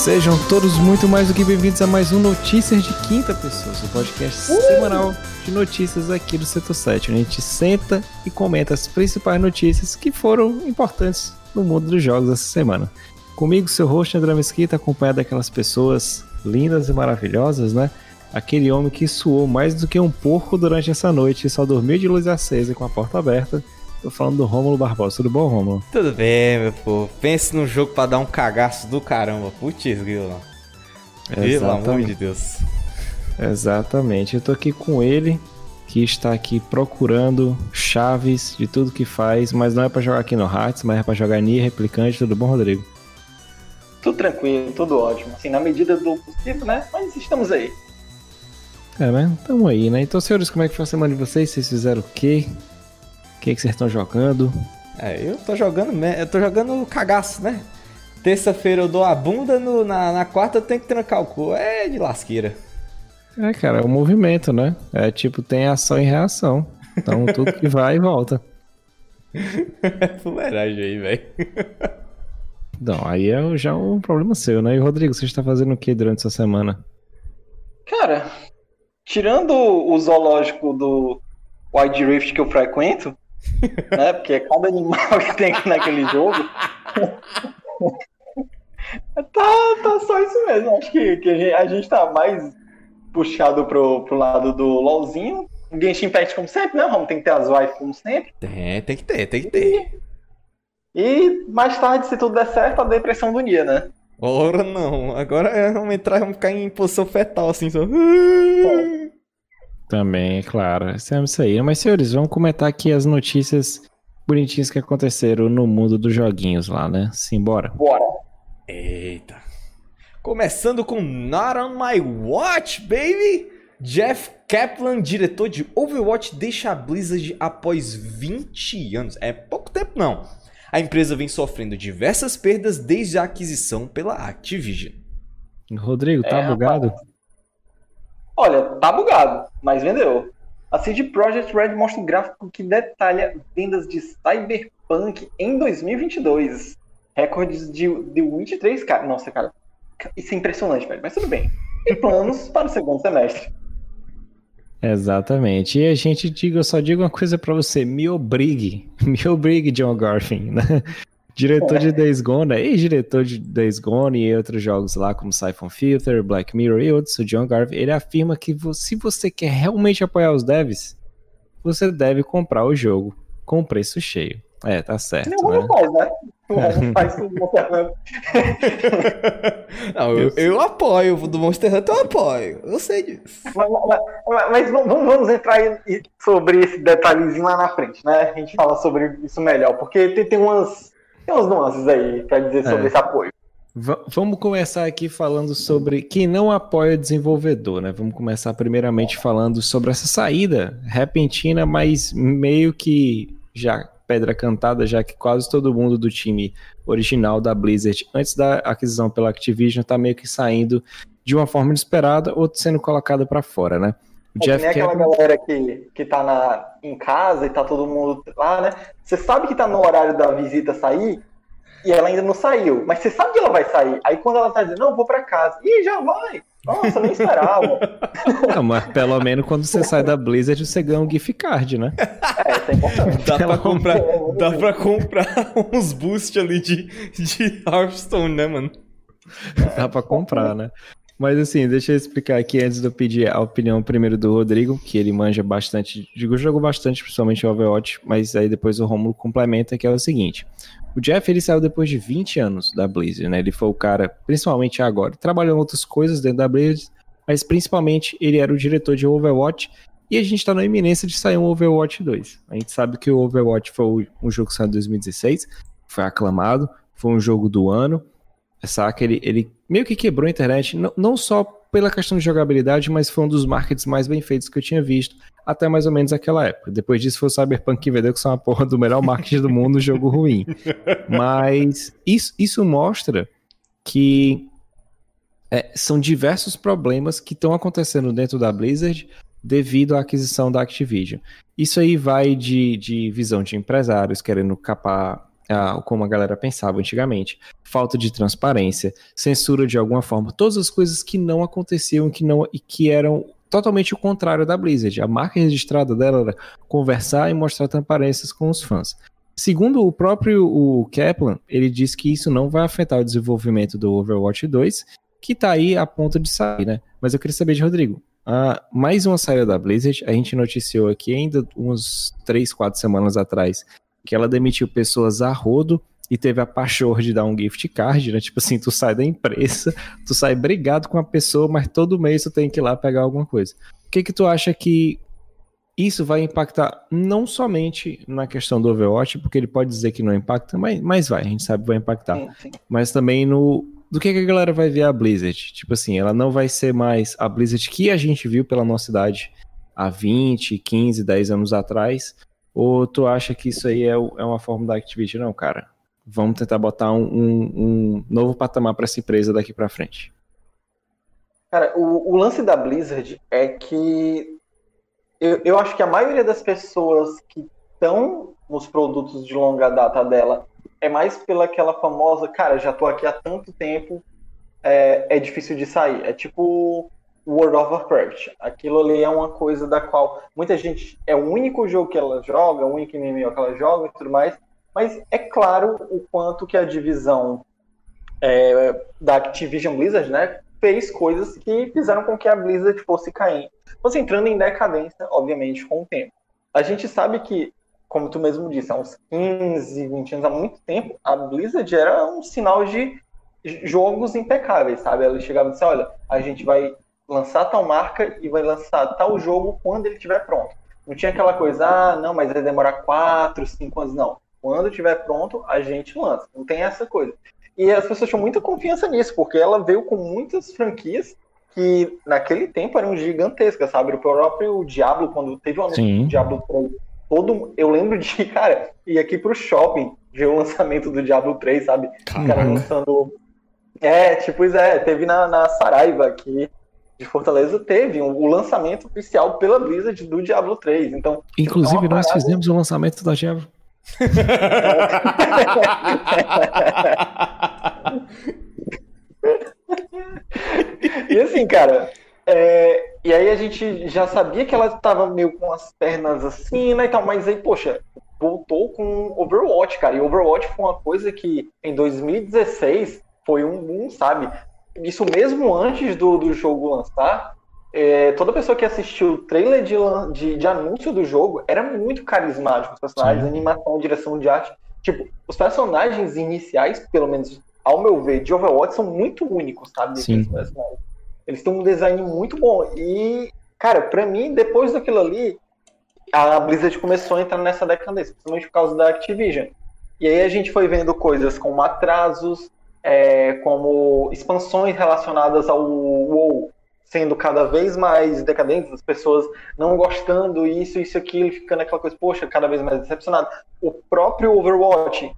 Sejam todos muito mais do que bem-vindos a mais um Notícias de Quinta Pessoa, seu podcast uh! semanal de notícias aqui do Setor 7. A gente senta e comenta as principais notícias que foram importantes no mundo dos jogos essa semana. Comigo, seu host André Mesquita, acompanhado daquelas pessoas lindas e maravilhosas, né? Aquele homem que suou mais do que um porco durante essa noite e só dormiu de luz acesa e com a porta aberta. Tô falando do Rômulo Barbosa. Tudo bom, Rômulo? Tudo bem, meu povo. Pense num jogo pra dar um cagaço do caramba. Putz, grilo. Pelo amor de Deus. Exatamente. Eu tô aqui com ele, que está aqui procurando chaves de tudo que faz, mas não é para jogar aqui no Hearts, mas é para jogar Nier Replicante. Tudo bom, Rodrigo? Tudo tranquilo, tudo ótimo. Assim, na medida do possível, né? Mas estamos aí. É, né? Tamo aí, né? Então, senhores, como é que foi a semana de vocês? Vocês fizeram o quê? O que, que vocês estão jogando? É, eu tô jogando, eu tô jogando cagaço, né? Terça-feira eu dou a bunda, no, na, na quarta eu tenho que trancar o cu. É de lasqueira. É, cara, é um movimento, né? É tipo, tem ação e reação. Então tudo que vai e volta. É fuleiragem aí, velho. Não, aí é já um problema seu, né? E Rodrigo, você está fazendo o que durante essa semana? Cara, tirando o zoológico do Wide Rift que eu frequento, né? Porque é cada animal que tem aqui naquele jogo. tá, tá só isso mesmo. Acho que, que a, gente, a gente tá mais puxado pro, pro lado do LOLzinho. Genshin Impact como sempre, né? Vamos ter que ter as wives como sempre. Tem, tem que ter, tem que ter. E, e mais tarde, se tudo der certo, a depressão do dia, né? Ora não, agora é, vamos entrar, vamos ficar em posição fetal, assim, só. Também, é claro. É isso aí. Mas, senhores, vamos comentar aqui as notícias bonitinhas que aconteceram no mundo dos joguinhos lá, né? Simbora. Bora. Eita. Começando com Not on My Watch, baby! Jeff Kaplan, diretor de Overwatch, deixa a Blizzard após 20 anos. É pouco tempo, não. A empresa vem sofrendo diversas perdas desde a aquisição pela Activision. Rodrigo, tá é, bugado? Rapaz. Olha, tá bugado, mas vendeu. A CD Projekt Red mostra um gráfico que detalha vendas de Cyberpunk em 2022. Recordes de The Witcher 3, cara. Nossa, cara. Isso é impressionante, velho. Mas tudo bem. E planos para o segundo semestre. Exatamente. E a gente diga, eu só digo uma coisa para você, me obrigue, me obrigue, John Garfin? Diretor de Days Gone, ex-diretor de Days Gone e outros jogos lá como Siphon Filter, Black Mirror e outros, o John Garvey, ele afirma que se você quer realmente apoiar os devs, você deve comprar o jogo com preço cheio. É, tá certo. Não, né? faz, né? Não faz com o Monster Hunter. Não, eu, eu apoio do Monster Hunter, eu apoio. Eu sei disso. Mas, mas, mas vamos, vamos, entrar sobre esse detalhezinho lá na frente, né? A gente fala sobre isso melhor, porque tem, tem umas tem umas nuances aí para dizer sobre é. esse apoio. V vamos começar aqui falando sobre quem não apoia o desenvolvedor, né? Vamos começar primeiramente falando sobre essa saída repentina, mas meio que já pedra cantada, já que quase todo mundo do time original da Blizzard, antes da aquisição pela Activision, tá meio que saindo de uma forma inesperada ou sendo colocada para fora, né? O é Jeff que aquela galera que, que tá na, em casa e tá todo mundo lá, né? Você sabe que tá no horário da visita sair e ela ainda não saiu, mas você sabe que ela vai sair. Aí quando ela tá dizendo, não, vou pra casa, ih, já vai. Nossa, nem esperava. Não, mas pelo menos quando você sai da Blizzard, você ganha um gift card, né? É, isso é importante. Dá pra comprar, dá pra comprar uns boosts ali de, de Hearthstone, né, mano? Dá pra comprar, né? Mas assim, deixa eu explicar aqui antes de eu pedir a opinião primeiro do Rodrigo, que ele manja bastante, digo, jogou bastante, principalmente o Overwatch, mas aí depois o Romulo complementa, que é o seguinte. O Jeff, ele saiu depois de 20 anos da Blizzard, né? Ele foi o cara, principalmente agora, trabalhou em outras coisas dentro da Blizzard, mas principalmente ele era o diretor de Overwatch, e a gente tá na iminência de sair um Overwatch 2. A gente sabe que o Overwatch foi um jogo que saiu em 2016, foi aclamado, foi um jogo do ano, saca? Ele, ele meio que quebrou a internet, não, não só pela questão de jogabilidade, mas foi um dos markets mais bem feitos que eu tinha visto até mais ou menos aquela época. Depois disso foi o Cyberpunk que vendeu que são uma porra do melhor marketing do mundo, jogo ruim. Mas isso, isso mostra que é, são diversos problemas que estão acontecendo dentro da Blizzard devido à aquisição da Activision. Isso aí vai de, de visão de empresários querendo capar como a galera pensava antigamente. Falta de transparência, censura de alguma forma, todas as coisas que não aconteciam que não, e que eram totalmente o contrário da Blizzard. A marca registrada dela era conversar e mostrar transparências com os fãs. Segundo o próprio o Kaplan, ele diz que isso não vai afetar o desenvolvimento do Overwatch 2, que tá aí a ponto de sair, né? Mas eu queria saber de Rodrigo. Mais uma saída da Blizzard, a gente noticiou aqui ainda uns 3, 4 semanas atrás que ela demitiu pessoas a rodo e teve a pachorra de dar um gift card, né? Tipo assim, tu sai da empresa, tu sai brigado com a pessoa, mas todo mês tu tem que ir lá pegar alguma coisa. O que que tu acha que isso vai impactar não somente na questão do Overwatch, porque ele pode dizer que não impacta, mas, mas vai, a gente sabe que vai impactar. Sim, sim. Mas também no do que, que a galera vai ver a Blizzard. Tipo assim, ela não vai ser mais a Blizzard que a gente viu pela nossa idade há 20, 15, 10 anos atrás. Ou tu acha que isso aí é, é uma forma da Activision? Não, cara vamos tentar botar um, um, um novo patamar para essa empresa daqui para frente. Cara, o, o, lance da Blizzard é que eu, eu acho que a maioria das pessoas que estão nos produtos de longa data dela é mais pela aquela famosa, cara, já tô aqui há tanto tempo, é, é difícil de sair. É tipo World of Warcraft. Aquilo ali é uma coisa da qual muita gente. É o único jogo que ela joga, o único MMO que ela joga e tudo mais. Mas é claro o quanto que a divisão é, da Activision Blizzard, né, fez coisas que fizeram com que a Blizzard fosse caindo, fosse entrando em decadência, obviamente, com o tempo. A gente sabe que, como tu mesmo disse, há uns 15, 20 anos, há muito tempo, a Blizzard era um sinal de jogos impecáveis, sabe? Ela chegava e disse, olha, a gente vai lançar tal marca e vai lançar tal jogo quando ele estiver pronto. Não tinha aquela coisa, ah, não, mas vai demorar 4, 5 anos, não. Quando estiver pronto, a gente lança. Não tem essa coisa. E as pessoas tinham muita confiança nisso, porque ela veio com muitas franquias que naquele tempo eram gigantescas, sabe? O próprio Diablo, quando teve o anúncio do Diablo 3, todo, eu lembro de, cara, ir aqui pro shopping ver o lançamento do Diablo 3, sabe? O cara lançando. É, tipo, é, teve na, na Saraiva aqui de Fortaleza, teve um, o lançamento oficial pela Blizzard do Diablo 3. Então, Inclusive, nós parada... fizemos o lançamento da Diablo. e assim, cara, é, e aí a gente já sabia que ela estava meio com as pernas assim, né, e tal, mas aí, poxa, voltou com Overwatch, cara, e Overwatch foi uma coisa que em 2016 foi um boom, sabe? Isso mesmo antes do, do jogo lançar, é, toda pessoa que assistiu o trailer de, de, de, anúncio do jogo era muito carismático. Os personagens, Sim. animação, direção de arte. Tipo, os personagens iniciais, pelo menos ao meu ver, de Overwatch são muito únicos, sabe? Sim. Eles têm um design muito bom. E, cara, pra mim, depois daquilo ali, a Blizzard começou a entrar nessa decadência, principalmente por causa da Activision. E aí a gente foi vendo coisas como atrasos, é, como expansões relacionadas ao WoW, sendo cada vez mais decadentes, as pessoas não gostando isso, isso, aquilo, ficando aquela coisa, poxa, cada vez mais decepcionado. O próprio Overwatch,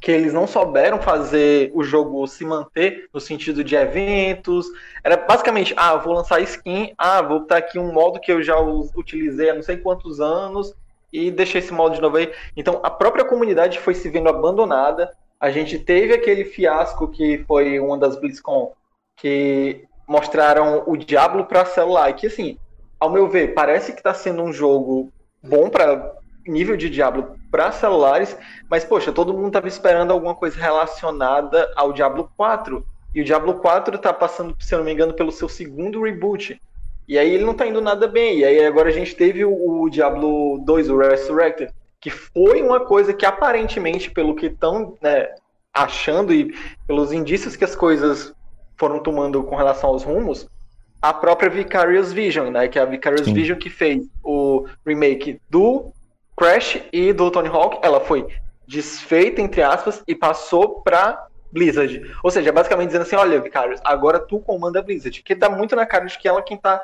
que eles não souberam fazer o jogo se manter no sentido de eventos, era basicamente, ah, vou lançar skin, ah, vou botar aqui um modo que eu já utilizei há não sei quantos anos e deixei esse modo de novo aí. Então, a própria comunidade foi se vendo abandonada. A gente teve aquele fiasco que foi uma das BlizzCon, que mostraram o Diablo para celular. E que, assim, ao meu ver, parece que está sendo um jogo bom para nível de Diablo para celulares, mas, poxa, todo mundo estava esperando alguma coisa relacionada ao Diablo 4. E o Diablo 4 está passando, se eu não me engano, pelo seu segundo reboot. E aí ele não está indo nada bem. E aí agora a gente teve o, o Diablo 2, o Resurrected, que foi uma coisa que aparentemente, pelo que estão né, achando e pelos indícios que as coisas foram tomando com relação aos rumos, a própria Vicarious Vision, né? Que é a Vicarious Sim. Vision que fez o remake do Crash e do Tony Hawk, ela foi desfeita, entre aspas, e passou pra Blizzard. Ou seja, basicamente dizendo assim, olha, Vicarious, agora tu comanda a Blizzard. Que dá muito na cara de que ela é quem tá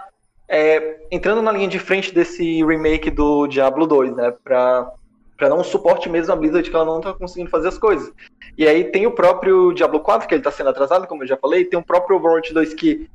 é, entrando na linha de frente desse remake do Diablo 2, né? Pra para dar um suporte mesmo à Blizzard que ela não tá conseguindo fazer as coisas. E aí tem o próprio Diablo 4, que ele tá sendo atrasado, como eu já falei, tem o próprio Overwatch 2 que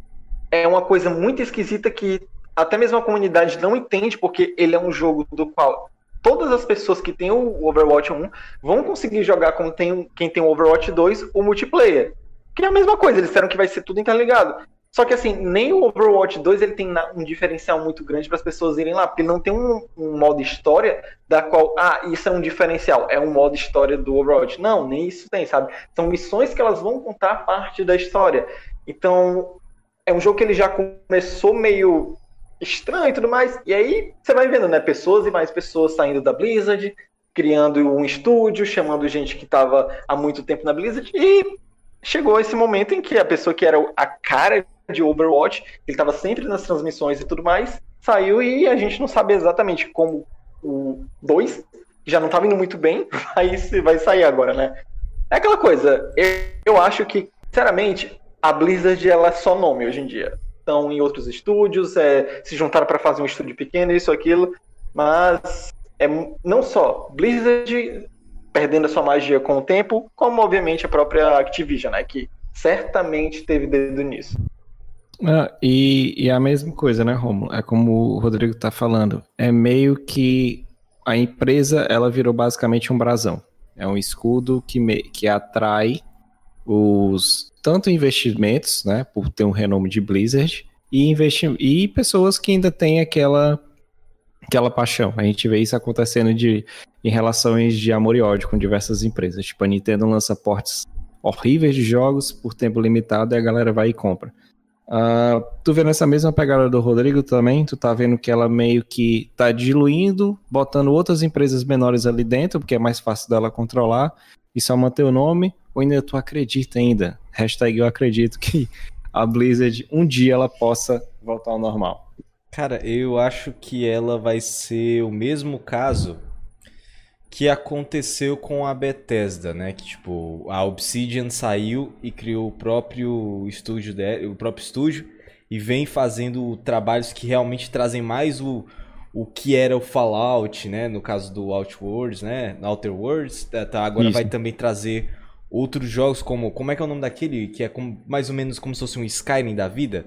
é uma coisa muito esquisita que até mesmo a comunidade não entende, porque ele é um jogo do qual todas as pessoas que têm o Overwatch 1 vão conseguir jogar com quem tem o Overwatch 2 o multiplayer. Que é a mesma coisa, eles disseram que vai ser tudo interligado. Só que assim, nem o Overwatch 2 ele tem um diferencial muito grande para as pessoas irem lá, porque não tem um, um, modo história da qual, ah, isso é um diferencial, é um modo história do Overwatch. Não, nem isso tem, sabe? São missões que elas vão contar parte da história. Então, é um jogo que ele já começou meio estranho e tudo mais. E aí você vai vendo, né? Pessoas e mais pessoas saindo da Blizzard, criando um estúdio, chamando gente que estava há muito tempo na Blizzard e chegou esse momento em que a pessoa que era a cara de Overwatch, ele estava sempre nas transmissões e tudo mais, saiu e a gente não sabe exatamente como o 2 já não estava indo muito bem, vai, vai sair agora, né? É aquela coisa, eu, eu acho que, sinceramente, a Blizzard ela é só nome hoje em dia. Estão em outros estúdios, é, se juntaram para fazer um estúdio pequeno, isso, aquilo, mas é não só Blizzard perdendo a sua magia com o tempo, como obviamente a própria Activision, né, que certamente teve dedo nisso. Ah, e, e, a mesma coisa, né, Romulo? É como o Rodrigo tá falando. É meio que a empresa ela virou basicamente um brasão. É um escudo que, me, que atrai os tanto investimentos, né, por ter um renome de Blizzard, e, investi e pessoas que ainda têm aquela aquela paixão. A gente vê isso acontecendo de, em relações de amor e ódio com diversas empresas. Tipo, a Nintendo lança portes horríveis de jogos por tempo limitado e a galera vai e compra. Uh, tu vendo essa mesma pegada do Rodrigo também, tu tá vendo que ela meio que tá diluindo, botando outras empresas menores ali dentro, porque é mais fácil dela controlar, e só manter o nome, ou ainda tu acredita ainda? Hashtag eu acredito que a Blizzard um dia ela possa voltar ao normal. Cara, eu acho que ela vai ser o mesmo caso que aconteceu com a Bethesda, né? Que tipo, a Obsidian saiu e criou o próprio estúdio o próprio estúdio e vem fazendo trabalhos que realmente trazem mais o, o que era o Fallout, né? No caso do Outworlds, né? Outer Worlds, tá, tá agora Isso. vai também trazer outros jogos como como é que é o nome daquele que é como, mais ou menos como se fosse um Skyrim da vida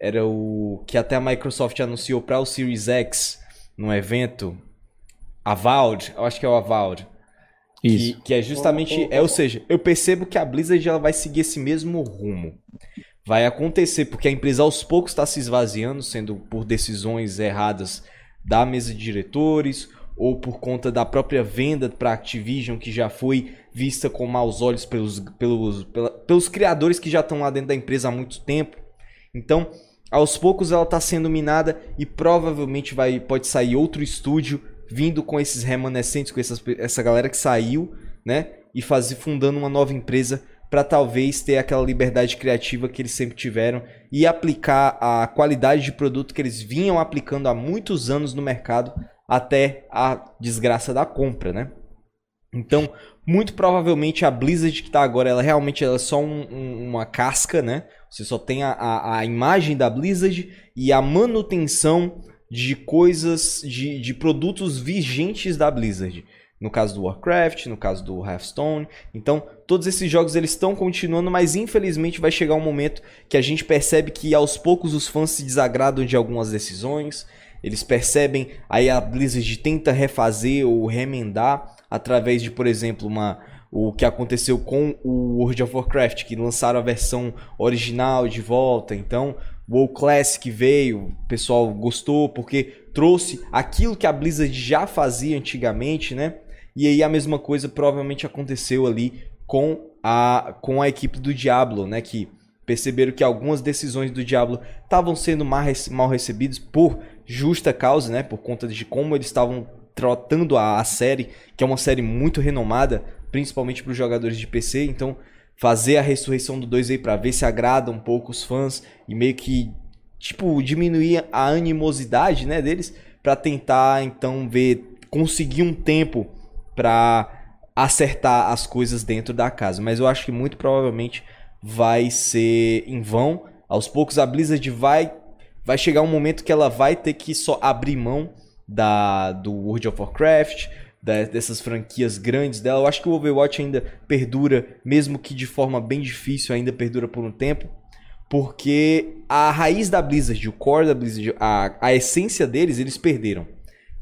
era o que até a Microsoft anunciou para o Series X num evento. Avowed, eu acho que é o Avowed. Isso. Que, que é justamente. É, ou seja, eu percebo que a Blizzard ela vai seguir esse mesmo rumo. Vai acontecer, porque a empresa aos poucos está se esvaziando, sendo por decisões erradas da mesa de diretores, ou por conta da própria venda para Activision, que já foi vista com maus olhos pelos, pelos, pela, pelos criadores que já estão lá dentro da empresa há muito tempo. Então, aos poucos ela está sendo minada e provavelmente vai pode sair outro estúdio vindo com esses remanescentes, com essas, essa galera que saiu, né? E fazer fundando uma nova empresa para talvez ter aquela liberdade criativa que eles sempre tiveram e aplicar a qualidade de produto que eles vinham aplicando há muitos anos no mercado até a desgraça da compra, né? Então, muito provavelmente a Blizzard que está agora, ela realmente ela é só um, um, uma casca, né? Você só tem a, a, a, imagem da Blizzard e a manutenção de coisas, de, de produtos vigentes da Blizzard. No caso do Warcraft, no caso do Hearthstone. Então, todos esses jogos eles estão continuando, mas infelizmente vai chegar um momento que a gente percebe que aos poucos os fãs se desagradam de algumas decisões. Eles percebem, aí a Blizzard tenta refazer ou remendar através de, por exemplo, uma o que aconteceu com o World of Warcraft, que lançaram a versão original de volta. Então, o WoW Classic veio, o pessoal gostou porque trouxe aquilo que a Blizzard já fazia antigamente, né? E aí a mesma coisa provavelmente aconteceu ali com a, com a equipe do Diablo, né? Que perceberam que algumas decisões do Diablo estavam sendo mal recebidas por justa causa, né? Por conta de como eles estavam tratando a, a série, que é uma série muito renomada, principalmente para os jogadores de PC. Então, fazer a ressurreição do 2 aí para ver se agrada um pouco os fãs e meio que tipo diminuir a animosidade, né, deles para tentar então ver conseguir um tempo para acertar as coisas dentro da casa. Mas eu acho que muito provavelmente vai ser em vão. Aos poucos a Blizzard vai vai chegar um momento que ela vai ter que só abrir mão da do World of Warcraft, dessas franquias grandes dela. Eu acho que o Overwatch ainda perdura, mesmo que de forma bem difícil, ainda perdura por um tempo. Porque a raiz da Blizzard, o core da Blizzard, a, a essência deles, eles perderam.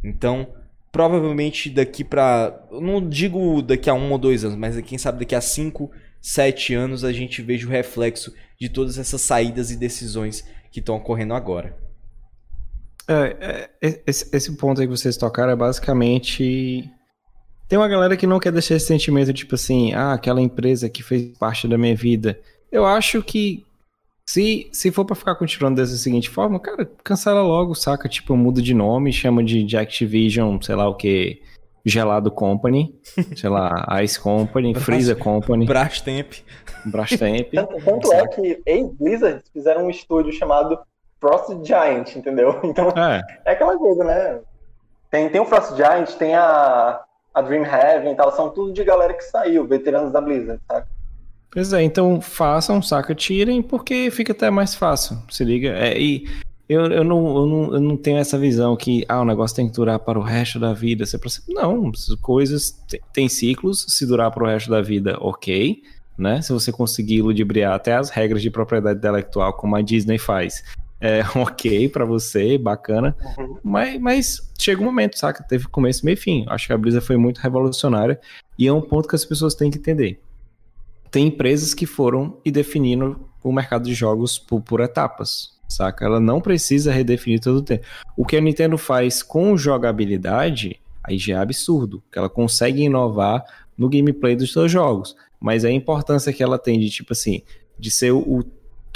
Então, provavelmente daqui pra. Não digo daqui a um ou dois anos, mas quem sabe daqui a cinco, sete anos a gente veja o reflexo de todas essas saídas e decisões que estão ocorrendo agora. É, é, esse, esse, ponto aí que vocês tocaram é basicamente. Tem uma galera que não quer deixar esse sentimento, tipo assim, ah, aquela empresa que fez parte da minha vida. Eu acho que se, se for para ficar continuando dessa seguinte forma, cara, cancela logo, saca? Tipo, muda de nome, chama de, de Activision, sei lá o que, Gelado Company, sei lá, Ice Company, Freezer Company. Brastemp. Brastemp. tanto, tanto é que ex-Blizzard fizeram um estúdio chamado Frost Giant, entendeu? Então, é, é aquela coisa, né? Tem, tem o Frost Giant, tem a, a Dream Heaven e tal, são tudo de galera que saiu, veteranos da Blizzard, saca? Pois é, então façam, saca, tirem, porque fica até mais fácil, se liga. É, e eu, eu, não, eu, não, eu não tenho essa visão que ah, o negócio tem que durar para o resto da vida. Você Não, coisas têm ciclos, se durar para o resto da vida, ok. Né? Se você conseguir ludibriar até as regras de propriedade intelectual, como a Disney faz, é ok para você, bacana. Uhum. Mas, mas chega um momento, saca? Teve começo, meio e fim. Acho que a Brisa foi muito revolucionária e é um ponto que as pessoas têm que entender tem empresas que foram e definiram o mercado de jogos por, por etapas, saca? Ela não precisa redefinir todo o tempo. O que a Nintendo faz com jogabilidade, aí já é absurdo, que ela consegue inovar no gameplay dos seus jogos, mas a importância que ela tem de, tipo assim, de ser o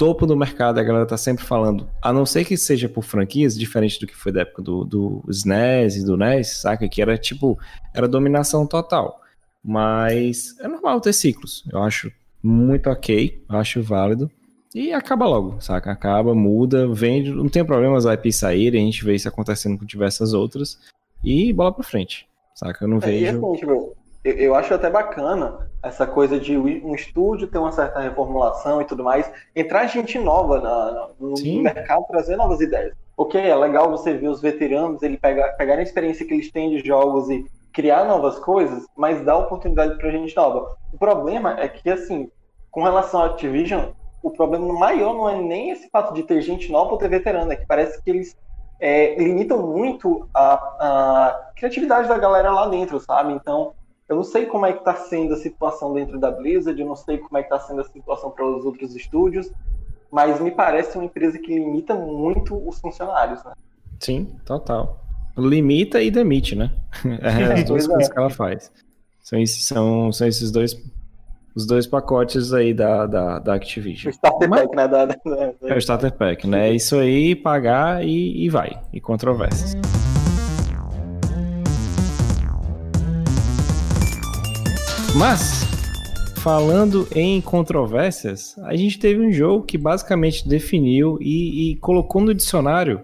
topo do mercado, a galera tá sempre falando, a não ser que seja por franquias, diferente do que foi da época do, do SNES e do NES, saca? Que era tipo, era dominação total. Mas é normal ter ciclos. Eu acho muito ok, eu acho válido. E acaba logo, saca? Acaba, muda, vende. Não tem problema as IPs saírem, a gente vê isso acontecendo com diversas outras. E bola pra frente, saca? Eu não é, vejo. assim, tipo, eu, eu acho até bacana essa coisa de um estúdio ter uma certa reformulação e tudo mais, entrar gente nova na, no Sim. mercado, trazer novas ideias. Ok, é legal você ver os veteranos, ele pegar, pegar a experiência que eles têm de jogos e criar novas coisas, mas dar oportunidade para gente nova. O problema é que, assim, com relação à Activision, o problema maior não é nem esse fato de ter gente nova ou ter veterana, é que parece que eles é, limitam muito a, a, criatividade da galera lá dentro, sabe? Então, eu não sei como é que está sendo a situação dentro da Blizzard, eu não sei como é que está sendo a situação para os outros estúdios, mas me parece uma empresa que limita muito os funcionários, né? Sim, total limita e demite, né? É as duas coisas é. que ela faz. São, são, são esses dois os dois pacotes aí da, da, da Activision. O Starter Mas, Pack, né? Da, da, da... É o Starter Pack, né? É isso aí, pagar e, e vai. E controvérsias. Mas, falando em controvérsias, a gente teve um jogo que basicamente definiu e, e colocou no dicionário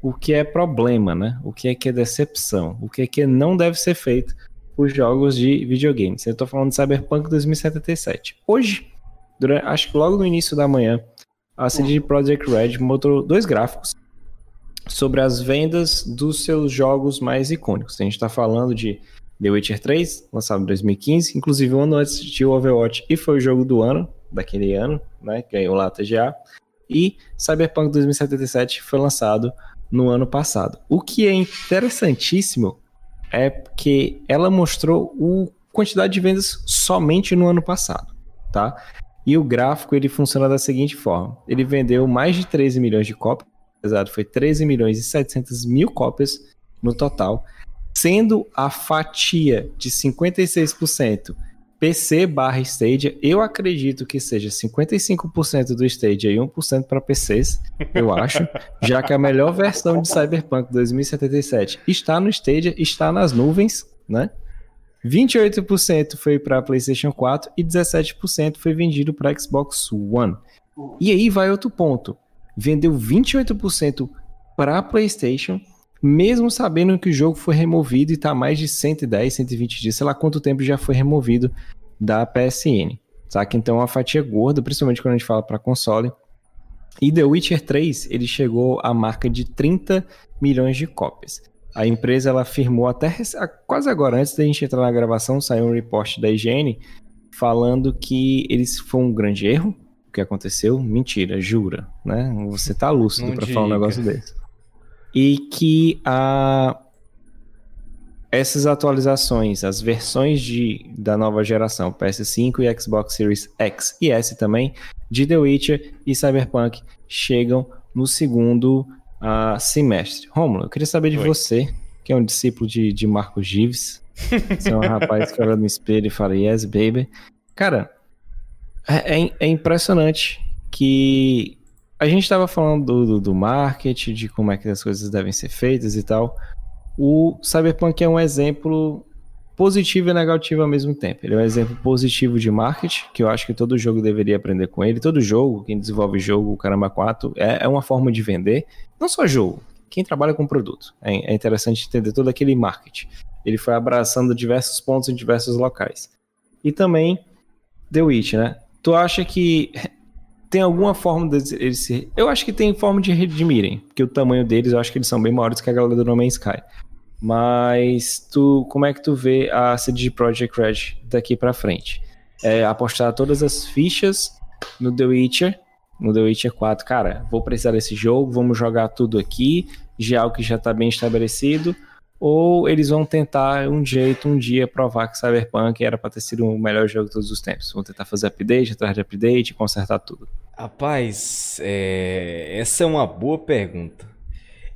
o que é problema, né? O que é que é decepção, o que é que não deve ser feito por jogos de videogames. Eu tô falando de Cyberpunk 2077. Hoje, durante, acho que logo no início da manhã, a CD Projekt Red mostrou dois gráficos sobre as vendas dos seus jogos mais icônicos. A gente está falando de The Witcher 3, lançado em 2015, inclusive um ano antes de Overwatch e foi o jogo do ano, daquele ano, né, ganhou lá a TGA. E Cyberpunk 2077 foi lançado no ano passado. O que é interessantíssimo é que ela mostrou a quantidade de vendas somente no ano passado, tá? E o gráfico ele funciona da seguinte forma: ele vendeu mais de 13 milhões de cópias, exato, foi 13 milhões e 700 mil cópias no total, sendo a fatia de 56% PC barra Stadia, eu acredito que seja 55% do Stadia e 1% para PCs, eu acho, já que a melhor versão de Cyberpunk 2077 está no Stadia, está nas nuvens, né? 28% foi para PlayStation 4 e 17% foi vendido para Xbox One. E aí vai outro ponto. Vendeu 28% para PlayStation, mesmo sabendo que o jogo foi removido e está mais de 110, 120 dias, sei lá quanto tempo já foi removido da PSN. Saca? Então é uma fatia gorda, principalmente quando a gente fala para console. E The Witcher 3, ele chegou à marca de 30 milhões de cópias. A empresa ela afirmou até quase agora, antes da gente entrar na gravação, saiu um report da IGN falando que eles foi um grande erro o que aconteceu. Mentira, jura, né? Você tá lúcido para falar um negócio desse. E que a essas atualizações, as versões de, da nova geração, PS5 e Xbox Series X e S também, de The Witcher e Cyberpunk, chegam no segundo uh, semestre. Romulo, eu queria saber de Oi. você, que é um discípulo de, de Marco Gives. Você é um rapaz que olha no espelho e fala, yes, baby. Cara, é, é, é impressionante que a gente estava falando do, do, do, marketing, de como é que as coisas devem ser feitas e tal. O Cyberpunk é um exemplo positivo e negativo ao mesmo tempo. Ele é um exemplo positivo de marketing, que eu acho que todo jogo deveria aprender com ele. Todo jogo, quem desenvolve jogo, o Caramba 4, é, é uma forma de vender. Não só jogo, quem trabalha com produto. É, é interessante entender todo aquele marketing. Ele foi abraçando diversos pontos em diversos locais. E também The Witch, né? Tu acha que tem alguma forma deles se. Eu acho que tem forma de redimirem, porque o tamanho deles, eu acho que eles são bem maiores que a galera do No Man's Sky. Mas tu, como é que tu vê a CD Projekt Red daqui para frente? É apostar todas as fichas no The Witcher, no The Witcher 4. Cara, vou precisar desse jogo, vamos jogar tudo aqui, já é o que já tá bem estabelecido, ou eles vão tentar um jeito, um dia, provar que Cyberpunk era para ter sido o melhor jogo de todos os tempos. Vão tentar fazer update atrás de update, consertar tudo. Rapaz, é... essa é uma boa pergunta.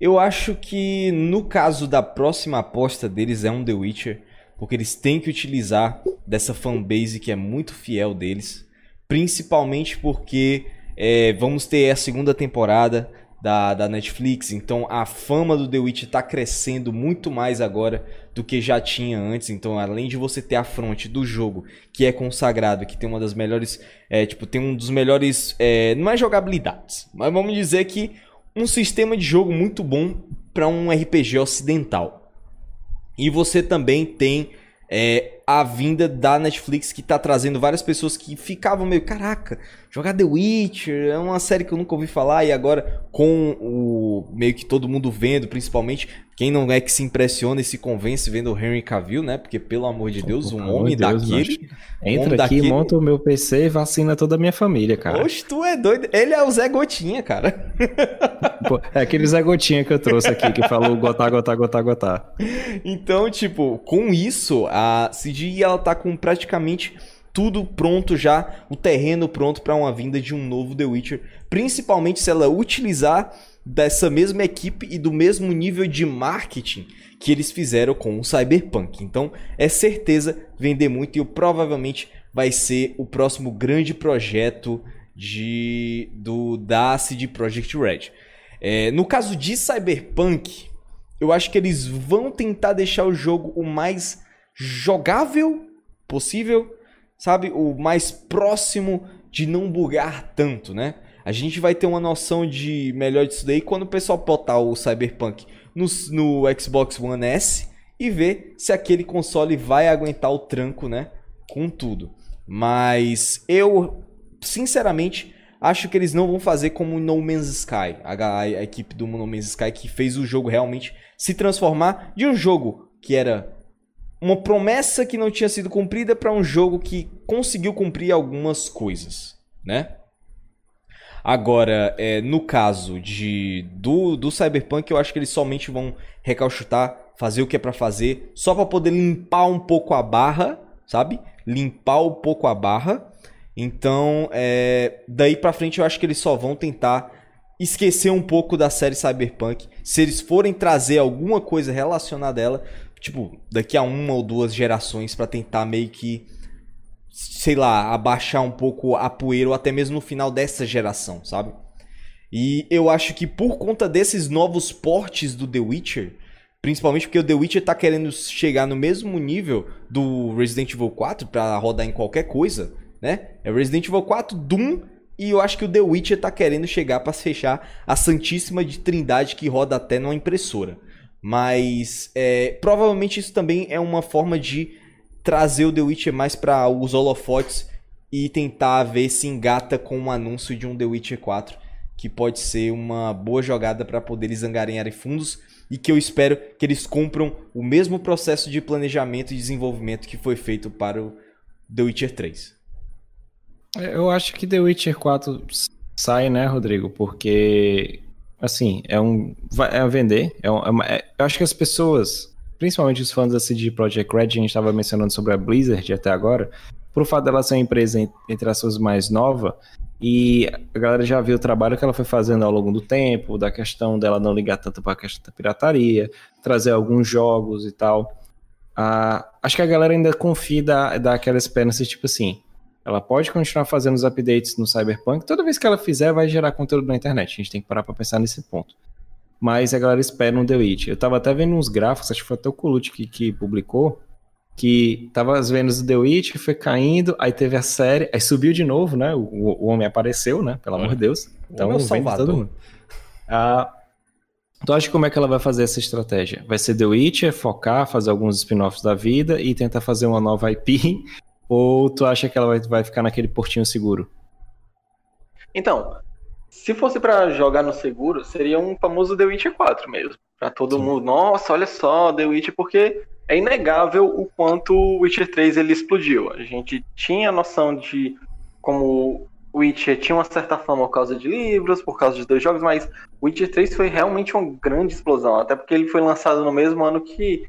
Eu acho que no caso da próxima aposta deles é um The Witcher, porque eles têm que utilizar dessa fanbase que é muito fiel deles, principalmente porque é, vamos ter a segunda temporada da, da Netflix, então a fama do The Witch está crescendo muito mais agora do que já tinha antes. Então, além de você ter a fronte do jogo, que é consagrado, que tem uma das melhores, é, tipo, tem um dos melhores, é, não é jogabilidades, mas vamos dizer que um sistema de jogo muito bom para um RPG ocidental. E você também tem é, a vinda da Netflix que tá trazendo várias pessoas que ficavam meio, caraca, jogar The Witcher é uma série que eu nunca ouvi falar e agora com o meio que todo mundo vendo, principalmente quem não é que se impressiona e se convence vendo o Henry Cavill, né? Porque pelo amor de Deus, um homem Deus, daquele, entra aqui, daquele... monta o meu PC e vacina toda a minha família, cara. Oxe, tu é doido. Ele é o Zé Gotinha, cara. Pô, é aquele Zé Gotinha que eu trouxe aqui que falou gotar, gotar, gotar, gotar. Então, tipo, com isso, a CGI ela tá com praticamente tudo pronto já, o terreno pronto para uma vinda de um novo The Witcher, principalmente se ela utilizar dessa mesma equipe e do mesmo nível de marketing que eles fizeram com o Cyberpunk. Então, é certeza vender muito e provavelmente vai ser o próximo grande projeto de do da CD Projekt Red. É, no caso de Cyberpunk, eu acho que eles vão tentar deixar o jogo o mais jogável possível, sabe? O mais próximo de não bugar tanto, né? A gente vai ter uma noção de melhor disso daí quando o pessoal botar o Cyberpunk no, no Xbox One S e ver se aquele console vai aguentar o tranco, né? Com tudo. Mas eu, sinceramente, acho que eles não vão fazer como No Man's Sky, a, a, equipe do No Man's Sky que fez o jogo realmente se transformar de um jogo que era uma promessa que não tinha sido cumprida para um jogo que conseguiu cumprir algumas coisas, né? Agora, é, no caso de do, do Cyberpunk, eu acho que eles somente vão recalchutar, fazer o que é para fazer, só para poder limpar um pouco a barra, sabe? Limpar um pouco a barra. Então, é, daí para frente eu acho que eles só vão tentar esquecer um pouco da série Cyberpunk. Se eles forem trazer alguma coisa relacionada a ela, tipo, daqui a uma ou duas gerações para tentar meio que sei lá, abaixar um pouco a poeira ou até mesmo no final dessa geração, sabe? E eu acho que por conta desses novos portes do The Witcher, principalmente porque o The Witcher tá querendo chegar no mesmo nível do Resident Evil 4 para rodar em qualquer coisa, né? É Resident Evil 4, Doom e eu acho que o The Witcher tá querendo chegar para fechar a santíssima de trindade que roda até numa impressora. Mas é, provavelmente isso também é uma forma de trazer o The Witcher mais para os holofotes e tentar ver se engata com um anúncio de um The Witcher 4, que pode ser uma boa jogada para poder eles angariarem fundos e que eu espero que eles cumpram o mesmo processo de planejamento e desenvolvimento que foi feito para o The Witcher 3. É, eu acho que The Witcher 4 sai, né, Rodrigo? Porque, assim, é um. É a vender. É, um, é uma, é, eu acho que as pessoas principalmente os fãs da CD Projekt Red, a gente estava mencionando sobre a Blizzard até agora, por fato dela ser uma empresa entre as suas mais nova, e a galera já viu o trabalho que ela foi fazendo ao longo do tempo, da questão dela não ligar tanto para a questão da pirataria, trazer alguns jogos e tal. Ah, acho que a galera ainda confia da, da aquela esperança, tipo assim, ela pode continuar fazendo os updates no Cyberpunk, toda vez que ela fizer vai gerar conteúdo na internet, a gente tem que parar para pensar nesse ponto. Mas a galera espera um The Witch. Eu tava até vendo uns gráficos, acho que foi até o Colucci que, que publicou, que tava as vendas do The Witch, foi caindo, aí teve a série, aí subiu de novo, né? O, o homem apareceu, né? Pelo amor de Deus. Então, o salvador. Todo mundo. Ah, tu acha como é que ela vai fazer essa estratégia? Vai ser The Witcher, focar, fazer alguns spin-offs da vida e tentar fazer uma nova IP? Ou tu acha que ela vai, vai ficar naquele portinho seguro? Então, se fosse para jogar no seguro, seria um famoso The Witcher 4 mesmo. Pra todo Sim. mundo, nossa, olha só, The Witcher, porque é inegável o quanto o Witcher 3 ele explodiu. A gente tinha noção de como o Witcher tinha uma certa fama por causa de livros, por causa de dois jogos, mas o Witcher 3 foi realmente uma grande explosão, até porque ele foi lançado no mesmo ano que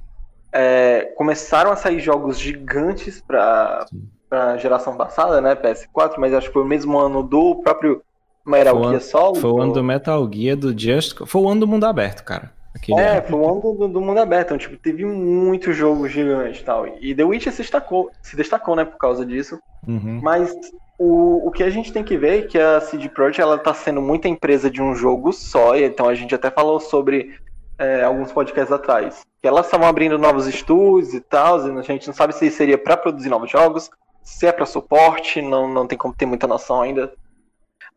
é, começaram a sair jogos gigantes para a geração passada, né, PS4, mas acho que foi o mesmo ano do próprio Metal Gear Solid. Foi o ano do Metal Gear, do Just... Foi o ano do mundo aberto, cara. Aquele é, foi o ano do, do, mundo aberto, então, tipo, teve muito jogo gigante e tal. E The Witcher se destacou, se destacou, né, por causa disso. Uhum. Mas o, o que a gente tem que ver é que a CD Projekt, ela tá sendo muita empresa de um jogo só, então a gente até falou sobre é, alguns podcasts atrás. Que elas estavam abrindo novos estúdios e tal, e a gente não sabe se seria para produzir novos jogos, se é para suporte, não, não tem como ter muita noção ainda.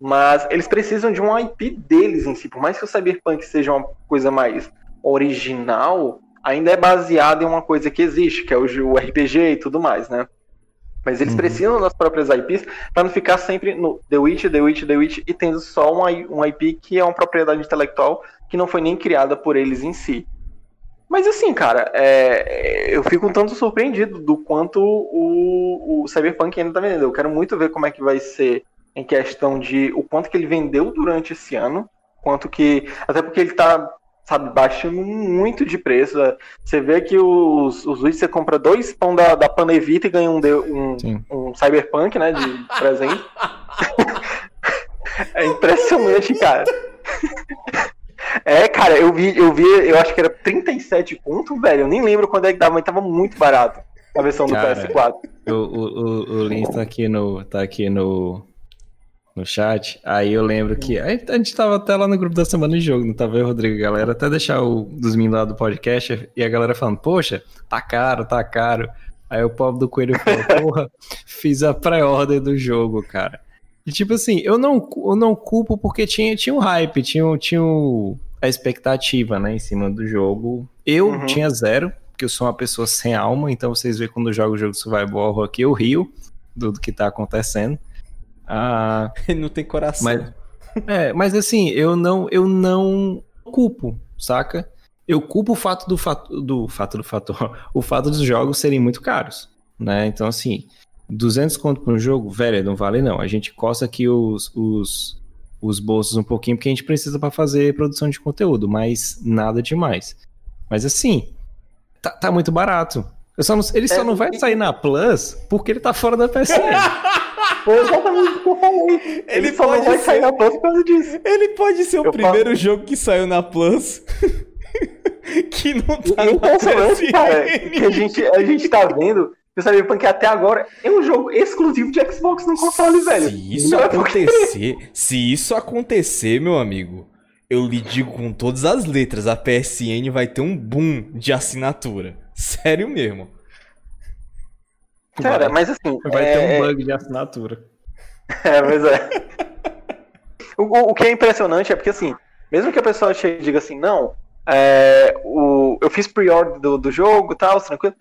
Mas eles precisam de um IP deles em si. Por mais que o Cyberpunk seja uma coisa mais original, ainda é baseado em uma coisa que existe, que é o RPG e tudo mais, né? Mas eles uhum. precisam das próprias IPs para não ficar sempre no The Witch, The Witch, The Witch e tendo só uma, um IP que é uma propriedade intelectual que não foi nem criada por eles em si. Mas assim, cara, é, eu fico um tanto surpreendido do quanto o, o Cyberpunk ainda tá vendendo. Eu quero muito ver como é que vai ser em questão de o quanto que ele vendeu durante esse ano, quanto que. Até porque ele tá, sabe, baixando muito de preço. Você vê que os, os você compra dois pão da, da Panevita e ganha um, um, um Cyberpunk, né, de presente. é impressionante, cara. É, cara, eu vi, eu vi, eu acho que era 37 pontos, velho. Eu nem lembro quando é que dava, mas tava muito barato a versão do cara, PS4. O, o, o, o Lins tá aqui no. tá aqui no, no chat. Aí eu lembro que. A gente tava até lá no grupo da semana de jogo, não tava eu, Rodrigo, galera. Até deixar o dos meninos lá do podcast e a galera falando, poxa, tá caro, tá caro. Aí o povo do Coelho falou, porra, fiz a pré-ordem do jogo, cara. E tipo assim, eu não, eu não culpo porque tinha, tinha um hype, tinha, tinha a expectativa, né, em cima do jogo. Eu uhum. tinha zero, porque eu sou uma pessoa sem alma, então vocês veem quando eu jogo o jogo Survival Horror aqui, eu rio do, do que tá acontecendo. Ah, Ele não tem coração. Mas, é, mas assim, eu não, eu não culpo, saca? Eu culpo o fato do fato do fato do fator, o fato dos jogos serem muito caros, né? Então assim, 200 conto para um jogo, velho, não vale não. A gente coça aqui os, os, os bolsos um pouquinho porque a gente precisa para fazer produção de conteúdo, mas nada demais. Mas assim, tá, tá muito barato. Só não, ele só é, não vai sair na Plus porque ele tá fora da PSN. Foi exatamente o que eu falei. Ele, ele só não vai ser... sair na Plus por causa disso. Ele pode ser o eu primeiro falo... jogo que saiu na Plus. que não tá e, na PSN. cara, que a gente, a gente tá vendo o Cyberpunk até agora é um jogo exclusivo de Xbox no console, velho. Se isso não é acontecer, é se isso acontecer, meu amigo, eu lhe digo com todas as letras, a PSN vai ter um boom de assinatura. Sério mesmo. Cara, vai, mas assim. Vai é... ter um é- bug de assinatura. É, mas é. o, o que é impressionante é porque, assim, mesmo que a pessoa chegue e diga assim, não, é, o, eu fiz pre-order do, do jogo e tal, tranquilo.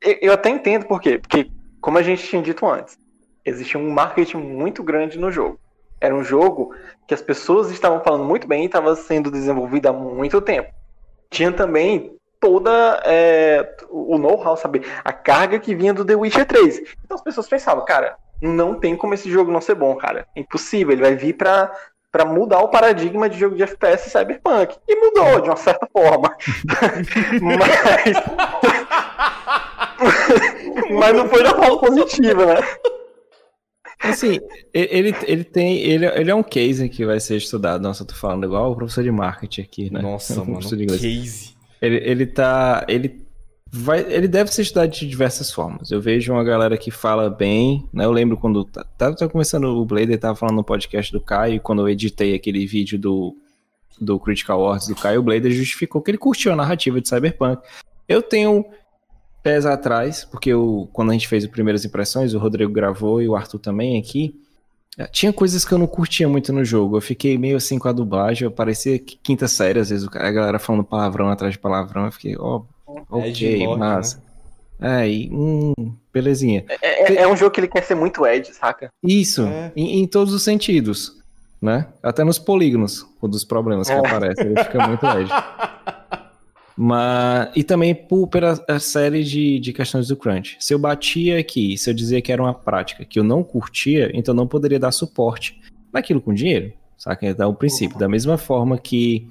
Eu, eu até entendo por quê. Porque, como a gente tinha dito antes, existia um marketing muito grande no jogo. Era um jogo que as pessoas estavam falando muito bem e estava sendo desenvolvido há muito tempo. Tinha também toda é, o know-how, sabe? A carga que vinha do The Witcher 3. Então as pessoas pensavam, cara, não tem como esse jogo não ser bom, cara. É impossível, ele vai vir pra, para mudar o paradigma de jogo de FPS Cyberpunk. E mudou, de uma certa forma. Mas. Mas não foi da forma positiva, né? Assim, ele, ele tem. Ele, ele é um case que vai ser estudado. Nossa, eu tô falando igual o professor de marketing aqui, né? Nossa, um mano, case. Ele, ele tá. Ele vai. Ele deve ser estudado de diversas formas. Eu vejo uma galera que fala bem, né? Eu lembro quando. Tava, tá, tava começando o Blader, tava falando no podcast do Caio, quando eu editei aquele vídeo do, do Critical Wars do Caio, o Blader justificou que ele curtiu a narrativa de Cyberpunk. Eu tenho pés atrás, porque eu, quando a gente fez as primeiras impressões, o Rodrigo gravou e o Arthur também aqui, tinha coisas que eu não curtia muito no jogo. Eu fiquei meio assim com a dublagem, eu parecia quinta série, às vezes a galera falando palavrão atrás de palavrão, eu fiquei, ó, oh, ok, é mas... Né? É, e, hum, belezinha. É, é, é, um jogo que ele quer ser muito Ed, saca? Isso, é. em, em, todos os sentidos, né? Até nos polígonos, dos problemas que é. aparecem, ele fica muito Ed. Mas, e também por, pela série de, de questões do crunch. Se eu batia aqui, se eu dizia que era uma prática que eu não curtia, então não poderia dar suporte naquilo com dinheiro. Saca? Então, o princípio. Da mesma forma que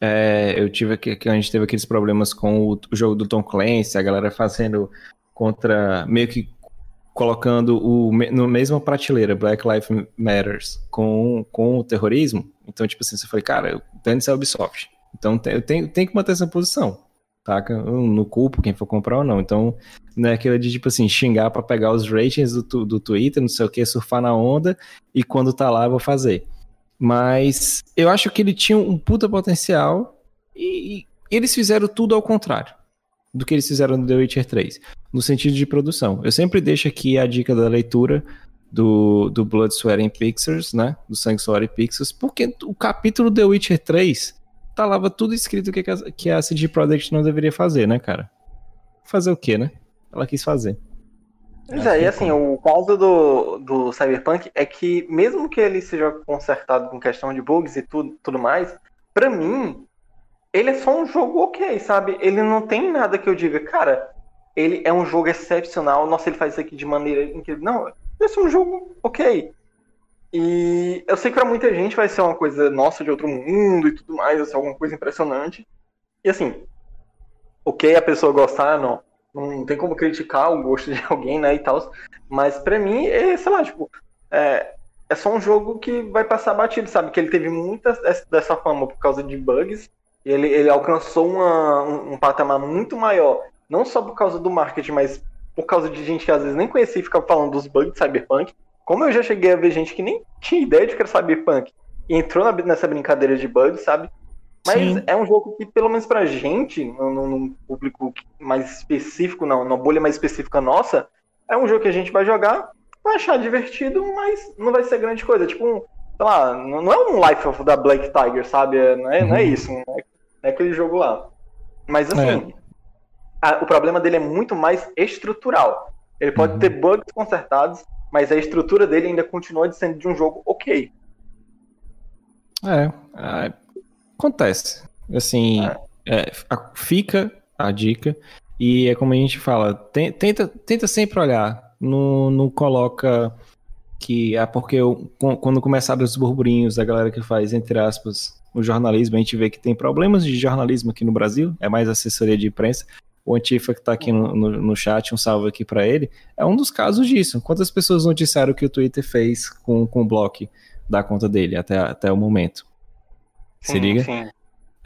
é, eu tive que, a gente teve aqueles problemas com o, o, jogo do Tom Clancy, a galera fazendo contra. meio que colocando o, no mesma prateleira Black Lives Matters com, com o terrorismo. Então, tipo assim, você foi, cara, dane-se a Ubisoft então eu tenho, tenho que manter essa posição? Eu não culpo quem for comprar ou não. Então não é aquela de tipo assim, xingar para pegar os ratings do, do Twitter, não sei o que, surfar na onda e quando tá lá eu vou fazer. Mas eu acho que ele tinha um puta potencial e, e eles fizeram tudo ao contrário do que eles fizeram no The Witcher 3, no sentido de produção. Eu sempre deixo aqui a dica da leitura do, do Blood, Sweat and Pictures, né? Do Sangue, Suor e Pixels, porque o capítulo The Witcher 3 tava tudo escrito que, que a CD Projekt não deveria fazer, né, cara? Fazer o quê, né? Ela quis fazer. Pois é, e assim, o caso do, do Cyberpunk é que, mesmo que ele seja consertado com questão de bugs e tudo, tudo mais, para mim, ele é só um jogo ok, sabe? Ele não tem nada que eu diga, cara, ele é um jogo excepcional, nossa, ele faz isso aqui de maneira incrível. Não, ele é um jogo ok. E eu sei que para muita gente vai ser uma coisa nossa de outro mundo e tudo mais, vai ser alguma coisa impressionante. E assim, ok a pessoa gostar, não, não tem como criticar o gosto de alguém, né, e tal. Mas para mim, é, sei lá, tipo, é, é só um jogo que vai passar batido, sabe? Que ele teve muita dessa fama por causa de bugs. E ele, ele alcançou uma, um, um patamar muito maior, não só por causa do marketing, mas por causa de gente que às vezes nem conhecia e ficava falando dos bugs de Cyberpunk. Como eu já cheguei a ver gente que nem tinha ideia de que era Cyberpunk e entrou nessa brincadeira de bugs, sabe? Mas Sim. é um jogo que, pelo menos pra gente, num, público mais específico, não, numa bolha mais específica nossa, é um jogo que a gente vai jogar, vai achar divertido, mas não vai ser grande coisa. Tipo, um, sei lá, não é um Life of da Black Tiger, sabe? É, não é, não é uhum. isso, não é, não é, aquele jogo lá. Mas assim, é. a, o problema dele é muito mais estrutural. Ele pode uhum. ter bugs consertados, mas a estrutura dele ainda continua sendo de um jogo ok. É, é acontece. Assim, é. É, fica a dica, e é como a gente fala, tenta, tenta sempre olhar, não, não coloca que é porque eu, quando começaram os burburinhos da galera que faz, entre aspas, o jornalismo, a gente vê que tem problemas de jornalismo aqui no Brasil, é mais assessoria de imprensa, o Antifa que tá aqui no, no, no chat, um salve aqui para ele, é um dos casos disso. Quantas pessoas noticiaram que o Twitter fez com, com o bloco da conta dele até, até o momento? Se sim, liga? Sim.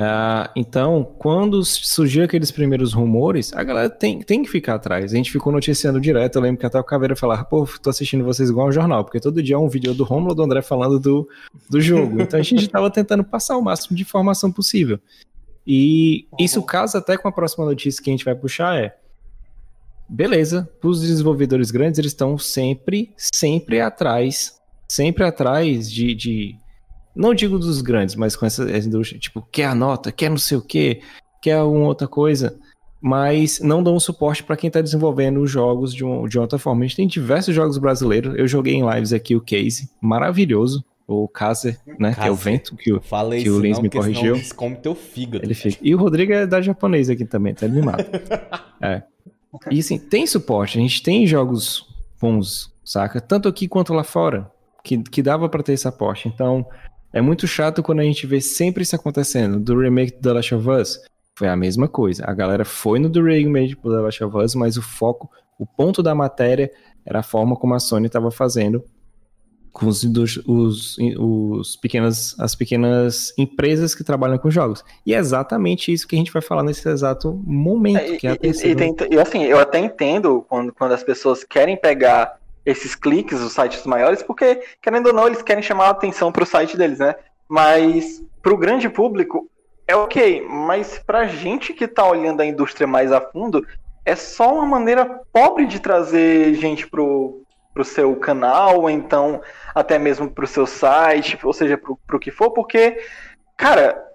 Uh, então, quando surgiu aqueles primeiros rumores, a galera tem, tem que ficar atrás. A gente ficou noticiando direto. Eu lembro que até o Caveira falava, pô, tô assistindo vocês igual um jornal, porque todo dia é um vídeo do Romulo do André falando do, do jogo. Então a gente tava tentando passar o máximo de informação possível. E uhum. isso casa até com a próxima notícia que a gente vai puxar é beleza, os desenvolvedores grandes eles estão sempre, sempre atrás, sempre atrás de, de, não digo dos grandes, mas com essa indústria, tipo, quer a nota, quer não sei o que, quer alguma outra coisa, mas não dão suporte para quem está desenvolvendo os jogos de, um, de outra forma. A gente tem diversos jogos brasileiros, eu joguei em lives aqui o Case, maravilhoso, o Kazer, né? Que é o vento que o, que o Lins me corrigiu. Come teu fígado. Ele fica. E o Rodrigo é da japonesa aqui também, tá? Ele me mata. é. E assim, tem suporte, a gente tem jogos bons, saca? Tanto aqui quanto lá fora, que, que dava para ter esse aporte. Então, É muito chato quando a gente vê sempre isso acontecendo. Do remake do The Last of Us, foi a mesma coisa. A galera foi no do remake do The Last of Us, mas o foco, o ponto da matéria era a forma como a Sony estava fazendo com os, os, os, pequenas, as pequenas empresas que trabalham com jogos. E é exatamente isso que a gente vai falar nesse exato momento. É, que é a e, e, e, assim, eu até entendo quando, quando as pessoas querem pegar esses cliques, os sites maiores, porque, querendo ou não, eles querem chamar a atenção para o site deles, né? Mas para o grande público é ok, mas para a gente que está olhando a indústria mais a fundo, é só uma maneira pobre de trazer gente pro, pro seu canal, ou então até mesmo pro seu site, ou seja, pro, pro que for, porque, cara,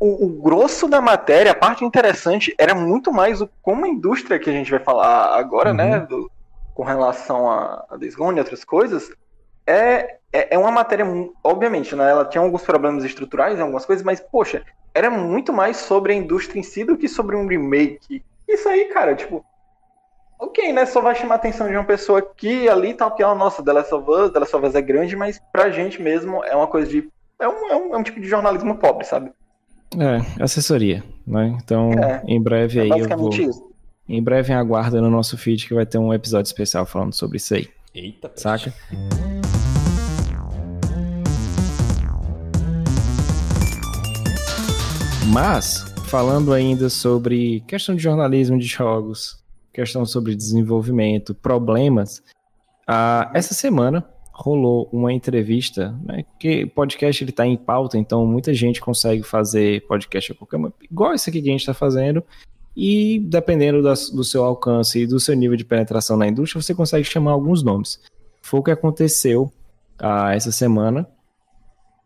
o, o, grosso da matéria, a parte interessante, era muito mais o como a indústria que a gente vai falar agora, né, uhum. né, do, com relação a, a Days Gone e outras coisas, é, é, é, uma matéria, obviamente, né, ela tinha alguns problemas estruturais algumas coisas, mas, poxa, era muito mais sobre a indústria em si do que sobre um remake. Isso aí, cara, tipo, ok, né? Só vai chamar a atenção de uma pessoa aqui ali tal, que é, nossa, The Last of Us, The Last of Us é grande, mas pra gente mesmo é uma coisa de. É um, é um, é um tipo de jornalismo pobre, sabe? É, assessoria, né? Então, é, em breve é aí eu vou. Isso. Em breve aguarda no nosso feed que vai ter um episódio especial falando sobre isso aí. Eita, saca? Mas, falando ainda sobre questão de jornalismo de jogos, questão sobre desenvolvimento, problemas. Ah, essa semana rolou uma entrevista, né, que podcast ele está em pauta, então muita gente consegue fazer podcast a qualquer igual esse aqui que a gente está fazendo, e dependendo do seu alcance e do seu nível de penetração na indústria, você consegue chamar alguns nomes. Foi o que aconteceu ah, essa semana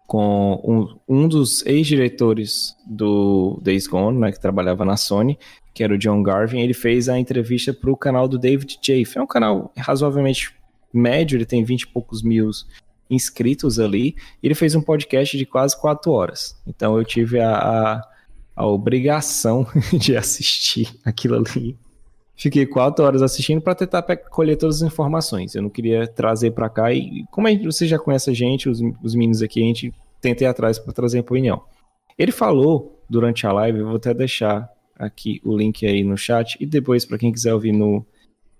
com um, um dos ex-diretores do Days Gone, né, que trabalhava na Sony, que era o John Garvin, ele fez a entrevista para o canal do David Jaffe. É um canal razoavelmente médio, ele tem 20 e poucos mil inscritos ali. ele fez um podcast de quase quatro horas. Então eu tive a, a, a obrigação de assistir aquilo ali. Fiquei quatro horas assistindo para tentar colher todas as informações. Eu não queria trazer para cá e como gente, você já conhece a gente, os, os meninos aqui, a gente tenta ir atrás para trazer a opinião. Ele falou durante a live, eu vou até deixar aqui o link aí no chat e depois para quem quiser ouvir no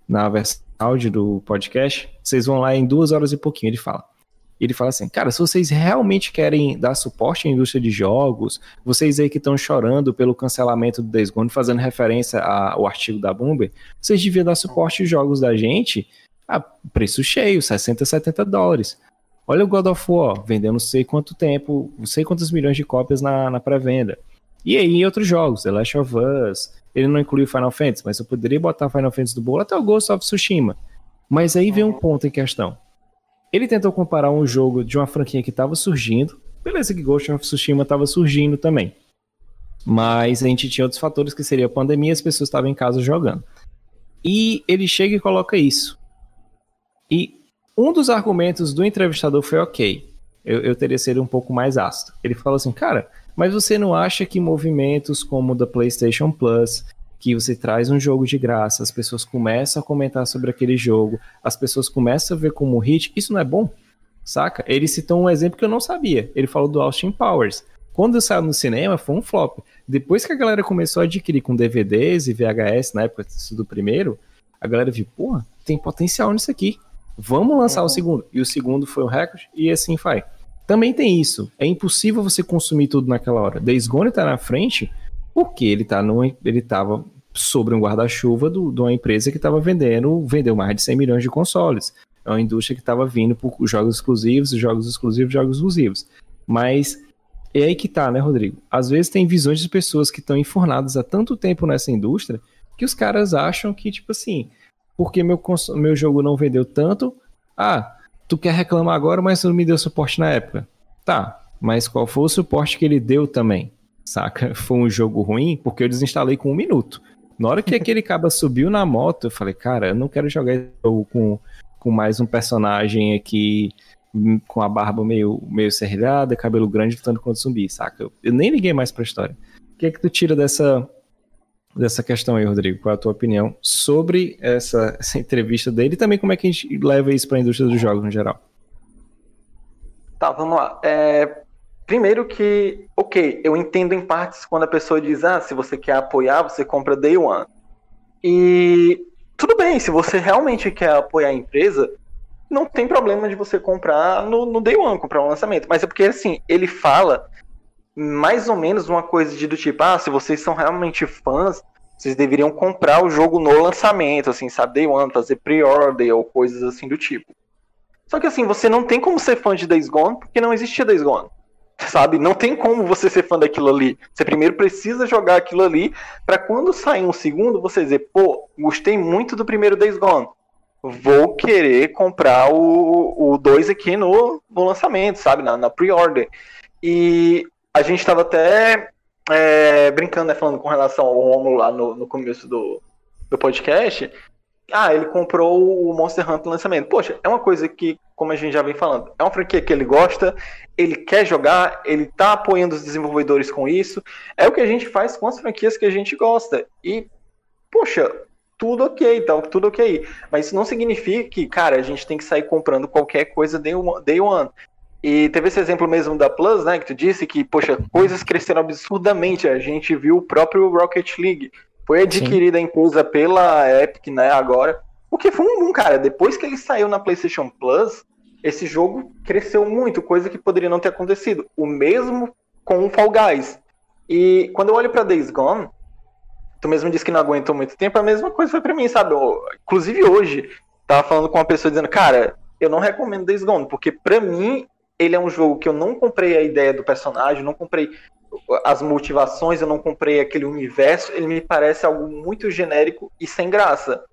na versão áudio do podcast, vocês vão lá em duas horas e pouquinho ele fala. Ele fala assim, cara, se vocês realmente querem dar suporte à indústria de jogos, vocês aí que estão chorando pelo cancelamento do Days Gone, fazendo referência ao artigo da Bloomberg, vocês deviam dar suporte aos jogos da gente a preço cheio, 60, 70 dólares. Olha o God of War, vendendo não sei quanto tempo, não sei quantos milhões de cópias na, na pré-venda. E aí outros jogos, The Last of Us, ele não incluiu Final Fantasy, mas eu poderia botar Final Fantasy do bolo até o Ghost of Tsushima. Mas aí vem um ponto em questão. Ele tentou comparar um jogo de uma franquia que estava surgindo, beleza que Ghost of Tsushima estava surgindo também. Mas a gente tinha outros fatores que seria a pandemia, as pessoas estavam em casa jogando. E ele chega e coloca isso. E um dos argumentos do entrevistador foi ok. Eu, eu teria sido um pouco mais ácido. Ele falou assim, cara, mas você não acha que movimentos como o da PlayStation Plus, que você traz um jogo de graça, as pessoas começam a comentar sobre aquele jogo, as pessoas começam a ver como hit, isso não é bom? Saca? Ele citou um exemplo que eu não sabia. Ele falou do Austin Powers. Quando saiu no cinema, foi um flop. Depois que a galera começou a adquirir com DVDs e VHS, na época do primeiro, a galera viu, porra, tem potencial nisso aqui. Vamos lançar uhum. o segundo. E o segundo foi o recorde, e assim vai. Também tem isso. É impossível você consumir tudo naquela hora. Days Gone tá na frente porque ele tá no, ele tava sobre um guarda-chuva de uma empresa que estava vendendo, vendeu mais de 100 milhões de consoles. É uma indústria que estava vindo por jogos exclusivos, jogos exclusivos, jogos exclusivos. Mas é aí que tá, né, Rodrigo? Às vezes tem visões de pessoas que estão enfornadas há tanto tempo nessa indústria que os caras acham que, tipo assim, porque meu, meu jogo não vendeu tanto, ah, tu quer reclamar agora, mas tu não me deu suporte na época. Tá, mas qual foi o suporte que ele deu também? Saca? Foi um jogo ruim porque eu desinstalei com um minuto. Na hora que aquele caba subiu na moto, eu falei, cara, eu não quero jogar esse jogo com, com mais um personagem aqui hum, com a barba meio, meio serrilhada, cabelo grande lutando contra zumbi, saca? Eu, eu nem liguei mais pra história. O que é que tu tira dessa, dessa questão aí, Rodrigo. Qual é a tua opinião sobre essa, essa entrevista dele e também como é que a gente leva isso para a indústria dos jogos no geral? Tá, vamos lá. É, primeiro que, ok, eu entendo em partes quando a pessoa diz, ah, se você quer apoiar, você compra Day One. E tudo bem, se você realmente quer apoiar a empresa, não tem problema de você comprar no, no Day One, comprar um lançamento. Mas é porque, assim, ele fala mais ou menos uma coisa de do tipo, ah, se vocês são realmente fãs, vocês deveriam comprar o jogo no lançamento, assim, sabe, Day One, fazer pre-order ou coisas assim do tipo. Só que assim, você não tem como ser fã de Days Gone porque não existia Days Gone. Sabe? Não tem como você ser fã daquilo ali. Você primeiro precisa jogar aquilo ali para quando sair um segundo você dizer, pô, gostei muito do primeiro Days Gone. Vou querer comprar o 2 aqui no, no lançamento, sabe? Na, na pre-order. E a gente estava até é, brincando, né, falando com relação ao Romulo lá no, no começo do, do podcast, ah, ele comprou o Monster Hunter lançamento. Poxa, é uma coisa que, como a gente já vem falando, é uma franquia que ele gosta, ele quer jogar, ele tá apoiando os desenvolvedores com isso. É o que a gente faz com as franquias que a gente gosta. E, poxa, tudo ok, tá tudo ok. Mas isso não significa que, cara, a gente tem que sair comprando qualquer coisa day one. Day one. E teve esse exemplo mesmo da Plus, né, que tu disse que, poxa, coisas cresceram absurdamente. A gente viu o próprio Rocket League. Foi adquirida Sim. a empresa pela Epic, né, agora. O que foi um boom, cara. Depois que ele saiu na PlayStation Plus, esse jogo cresceu muito, coisa que poderia não ter acontecido. O mesmo com o Fall Guys. E quando eu olho para Days Gone, tu mesmo disse que não aguentou muito tempo, a mesma coisa foi para mim, sabe? Eu, inclusive hoje, tava falando com uma pessoa dizendo, cara, eu não recomendo Days Gone, porque para mim ele é um jogo que eu não comprei a ideia do personagem, não comprei as motivações, eu não comprei aquele universo, ele me parece algo muito genérico e sem graça.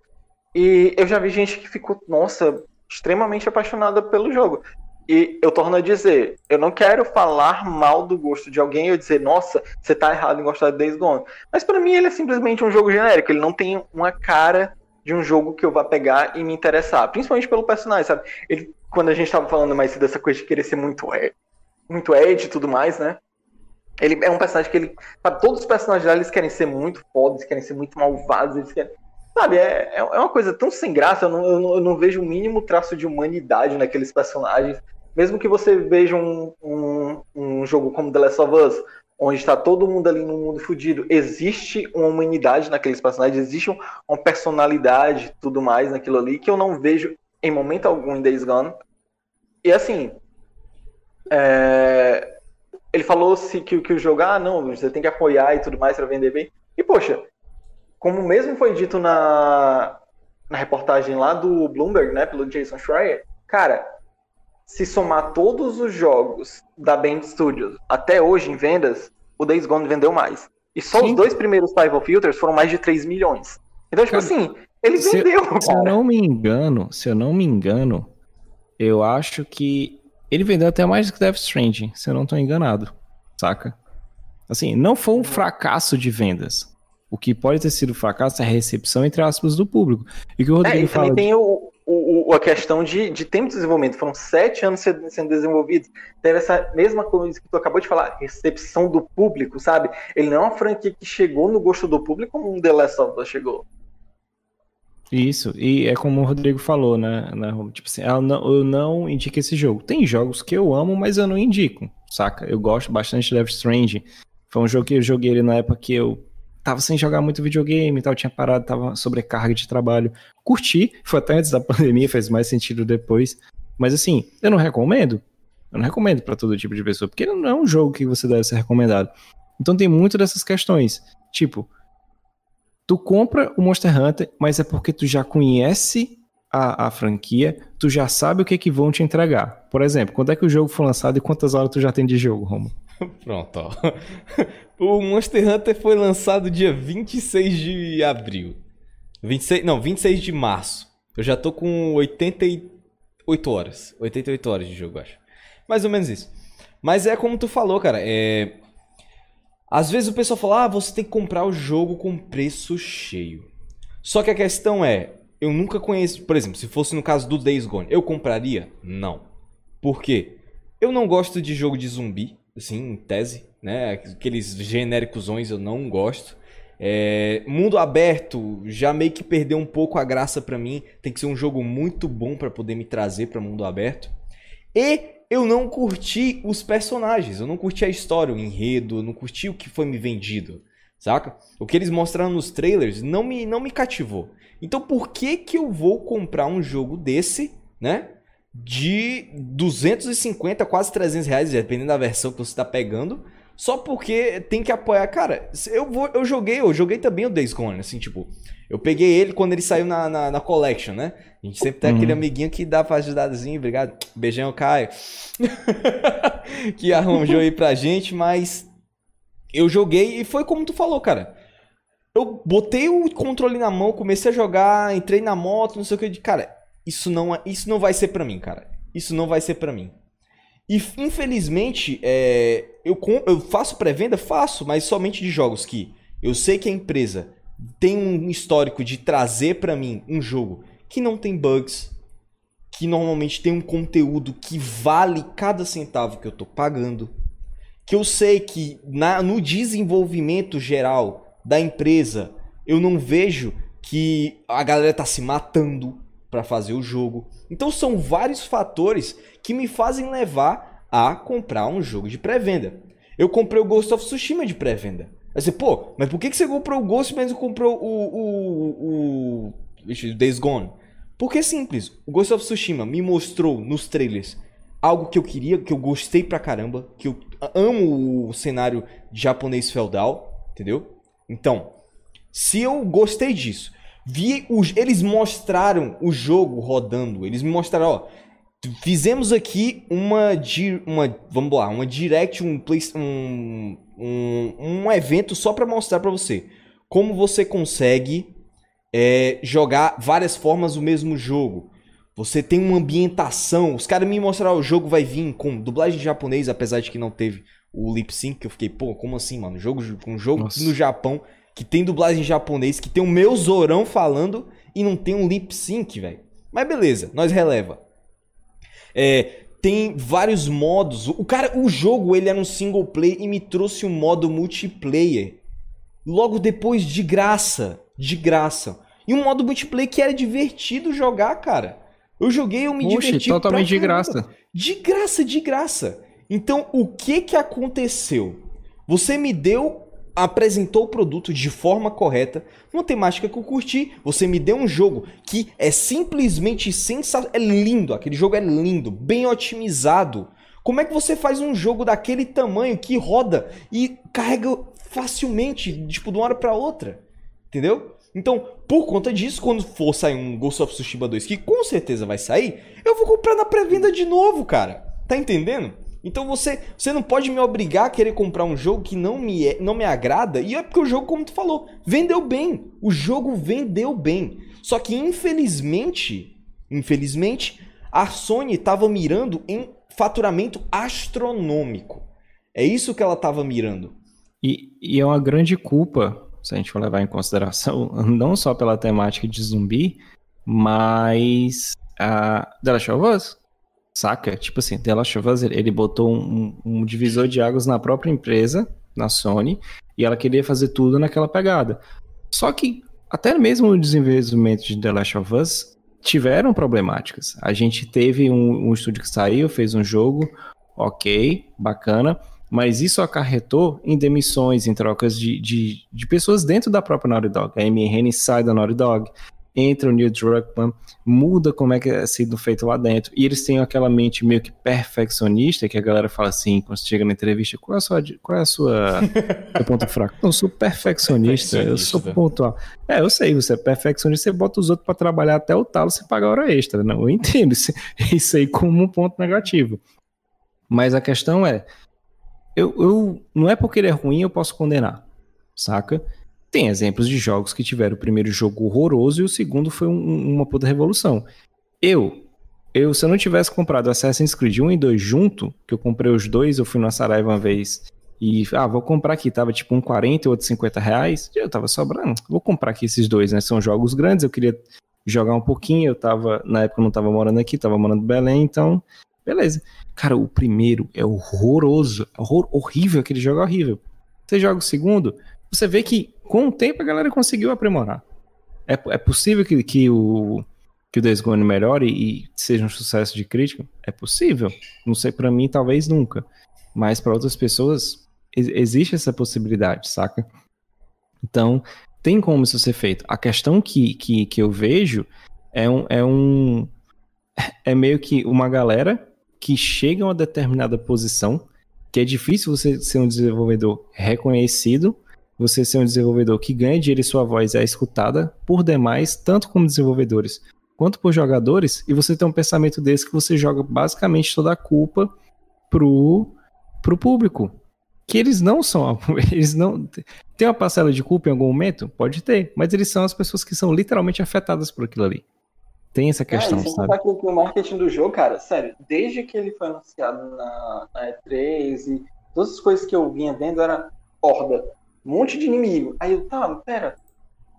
E eu já vi gente que ficou, nossa, extremamente apaixonada pelo jogo. E eu torno a dizer, eu não quero falar mal do gosto de alguém ou dizer, nossa, você tá errado em gostar de Days Gone. Mas para mim ele é simplesmente um jogo genérico, ele não tem uma cara de um jogo que eu vá pegar e me interessar, principalmente pelo personagem, sabe? Ele, quando a gente tava falando mais dessa coisa de querer ser muito, muito Ed e tudo mais, né? Ele é um personagem que ele. Sabe, todos os personagens dela eles querem ser muito fodas, querem ser muito malvados, eles querem. Sabe, é, é, é uma coisa tão sem graça, eu não, eu não, eu não vejo o mínimo traço de humanidade naqueles personagens. Mesmo que você veja um, um, um jogo como The Last of Us, onde está todo mundo ali no mundo fudido, existe uma humanidade naqueles personagens, existe uma personalidade tudo mais naquilo ali, que eu não vejo em momento algum em Days Gone. E assim, é, ele falou se que, que o jogo, ah, não, você tem que apoiar e tudo mais para vender bem. E, poxa, como mesmo foi dito na, na reportagem lá do Bloomberg, né, pelo Jason Schreier, cara, se somar todos os jogos da Band Studios até hoje em vendas, o Days Gone vendeu mais. E só Sim. os dois primeiros Rival Filters foram mais de 3 milhões. Então, tipo cara, assim, ele se, vendeu. Se eu não me engano, se eu não me engano, eu acho que ele vendeu até mais que Death Stranding, se eu não estou enganado, saca? Assim, não foi um fracasso de vendas. O que pode ter sido fracasso é a recepção, entre aspas, do público. E que o Rodrigo é, e fala. Também de... tem o, o, a questão de, de tempo de desenvolvimento. Foram sete anos sendo, sendo desenvolvidos. Teve essa mesma coisa que tu acabou de falar, recepção do público, sabe? Ele não é uma franquia que chegou no gosto do público como um The Last of Us chegou. Isso, e é como o Rodrigo falou, né? né tipo assim, não, eu não indico esse jogo. Tem jogos que eu amo, mas eu não indico, saca? Eu gosto bastante de Death Strange. Foi um jogo que eu joguei ele na época que eu tava sem jogar muito videogame e tal, tinha parado, tava sobrecarga de trabalho. Curti, foi até antes da pandemia, fez mais sentido depois. Mas assim, eu não recomendo. Eu não recomendo para todo tipo de pessoa, porque não é um jogo que você deve ser recomendado. Então tem muito dessas questões. Tipo, Tu compra o Monster Hunter, mas é porque tu já conhece a, a, franquia, tu já sabe o que que vão te entregar. Por exemplo, quando é que o jogo foi lançado e quantas horas tu já tem de jogo, Romo? Pronto, ó. O Monster Hunter foi lançado dia 26 de abril. 26, não, 26 de março. Eu já tô com 88 horas. 88 horas de jogo, acho. Mais ou menos isso. Mas é como tu falou, cara. É, às vezes o pessoal fala, ah, você tem que comprar o jogo com preço cheio. Só que a questão é, eu nunca conheço, por exemplo, se fosse no caso do Days Gone, eu compraria? Não. Por quê? Eu não gosto de jogo de zumbi, assim, em tese, né? Aqueles genéricosões eu não gosto. É, mundo aberto já meio que perdeu um pouco a graça para mim. Tem que ser um jogo muito bom para poder me trazer para mundo aberto. E eu não curti os personagens, eu não curti a história, o enredo, eu não curti o que foi me vendido, saca? O que eles mostraram nos trailers não me, não me cativou. Então por que que eu vou comprar um jogo desse, né? De 250, quase 300 reais, dependendo da versão que você está pegando, só porque tem que apoiar. Cara, eu, vou, eu joguei, eu joguei também o Days Gone, assim, tipo, eu peguei ele quando ele saiu na, na, na Collection, né? A gente sempre tem uhum. aquele amiguinho que dá pra ajudazinho, obrigado. Beijão, Caio. que arranjou aí pra gente, mas eu joguei e foi como tu falou, cara. Eu botei o controle na mão, comecei a jogar, entrei na moto, não sei o que. Cara, isso não, é, isso não vai ser pra mim, cara. Isso não vai ser pra mim. E infelizmente, é, eu, eu faço pré-venda? Faço, mas somente de jogos que eu sei que a empresa tem um histórico de trazer para mim um jogo que não tem bugs, que normalmente tem um conteúdo que vale cada centavo que eu tô pagando, que eu sei que na, no desenvolvimento geral da empresa eu não vejo que a galera tá se matando para fazer o jogo. Então são vários fatores que me fazem levar a comprar um jogo de pré-venda. Eu comprei o Ghost of Tsushima de pré-venda. Aí você, pô, mas por que, que você comprou o Ghost mas não comprou o, o, o, o Days Gone? Porque é simples. O Ghost of Tsushima me mostrou nos trailers algo que eu queria, que eu gostei pra caramba, que eu amo o cenário japonês feudal, entendeu? Então, se eu gostei disso, vi os, eles mostraram o jogo rodando, eles me mostraram, ó, fizemos aqui uma, uma vamos lá, uma direct, um, um, um, um evento só para mostrar para você como você consegue é, jogar várias formas o mesmo jogo. Você tem uma ambientação. Os caras me mostraram o jogo vai vir com dublagem japonês, apesar de que não teve o lip sync, que eu fiquei, pô, como assim, mano? Jogo, um jogo Nossa. no Japão que tem dublagem japonês, que tem o meu Zorão falando e não tem um lip sync, velho. Mas beleza, nós releva. É, tem vários modos. O cara, o jogo ele era um single player e me trouxe um modo multiplayer. Logo depois de graça, de graça. E um modo multiplayer que era divertido jogar, cara. Eu joguei, eu me Oxe, diverti totalmente de graça. De graça, de graça. Então, o que que aconteceu? Você me deu apresentou o produto de forma correta, uma temática que eu curti. Você me deu um jogo que é simplesmente sensacional, é lindo, aquele jogo é lindo, bem otimizado. Como é que você faz um jogo daquele tamanho que roda e carrega facilmente, tipo, de uma hora para outra? Entendeu? Então, por conta disso, quando for sair um Ghost of Tsushima 2, que com certeza vai sair, eu vou comprar na pré-venda de novo, cara. Tá entendendo? Então você, você não pode me obrigar a querer comprar um jogo que não me, é, não me agrada, e é porque o jogo, como tu falou, vendeu bem. O jogo vendeu bem. Só que infelizmente, infelizmente, a Sony estava mirando em faturamento astronômico. É isso que ela estava mirando. E, e, é uma grande culpa, se a gente for levar em consideração, não só pela temática de zumbi, mas a The Last of Us Saca? Tipo assim, of Us, ele botou um, um, divisor de águas na própria empresa, na Sony, e ela queria fazer tudo naquela pegada. Só que até mesmo o desenvolvimento de The Last of Us tiveram problemáticas. A gente teve um, um estúdio que saiu, fez um jogo, ok, bacana, mas isso acarretou em demissões, em trocas de, de, de pessoas dentro da própria Naughty Dog. A Hennig sai da Naughty Dog, entra o Neil Druckmann, muda como é que é sido feito lá dentro. E eles têm aquela mente meio que perfeccionista, que a galera fala assim, quando você chega na entrevista, qual é a sua, qual é a sua seu ponto fraco? Eu sou perfeccionista, perfeccionista, eu sou pontual. É, eu sei, você é perfeccionista, você bota os outros para trabalhar até o talo, você paga hora extra. Não, eu entendo isso, isso aí como um ponto negativo. Mas a questão é, eu, eu não é porque ele é ruim eu posso condenar, saca? Tem exemplos de jogos que tiveram o primeiro jogo horroroso e o segundo foi um, uma puta revolução. Eu, eu, se eu não tivesse comprado Assassin's Creed 1 e 2 junto, que eu comprei os dois, eu fui na Saraiva uma vez e, ah, vou comprar aqui, tava tipo um 40 e outro 50 reais, eu tava sobrando, vou comprar aqui esses dois, né, são jogos grandes, eu queria jogar um pouquinho, eu tava, na época eu não tava morando aqui, tava morando em Belém, então, beleza. Cara, o primeiro é horroroso, é horror, horrível, aquele jogo é horrível. Você joga o segundo, você vê que com o tempo a galera conseguiu aprimorar. É, é possível que, que, o, que o Days Gone melhore e seja um sucesso de crítica? É possível. Não sei, para mim, talvez nunca. Mas para outras pessoas, existe essa possibilidade, saca? Então, tem como isso ser feito. A questão que, que, que eu vejo é um, é um. É meio que uma galera que chega a uma determinada posição, que é difícil você ser um desenvolvedor reconhecido, você ser um desenvolvedor que ganha dinheiro e sua voz é escutada por demais, tanto como desenvolvedores quanto por jogadores, e você tem um pensamento desse que você joga basicamente toda a culpa pro, pro público. Que eles não são. Eles não. Tem uma parcela de culpa em algum momento? Pode ter, mas eles são as pessoas que são literalmente afetadas por aquilo ali. Tem essa questão, é, sabe? Que o marketing do jogo, cara, sério, desde que ele foi anunciado na, na E3 e todas as coisas que eu vinha vendo era horda, um monte de inimigo. Aí eu, tá, pera,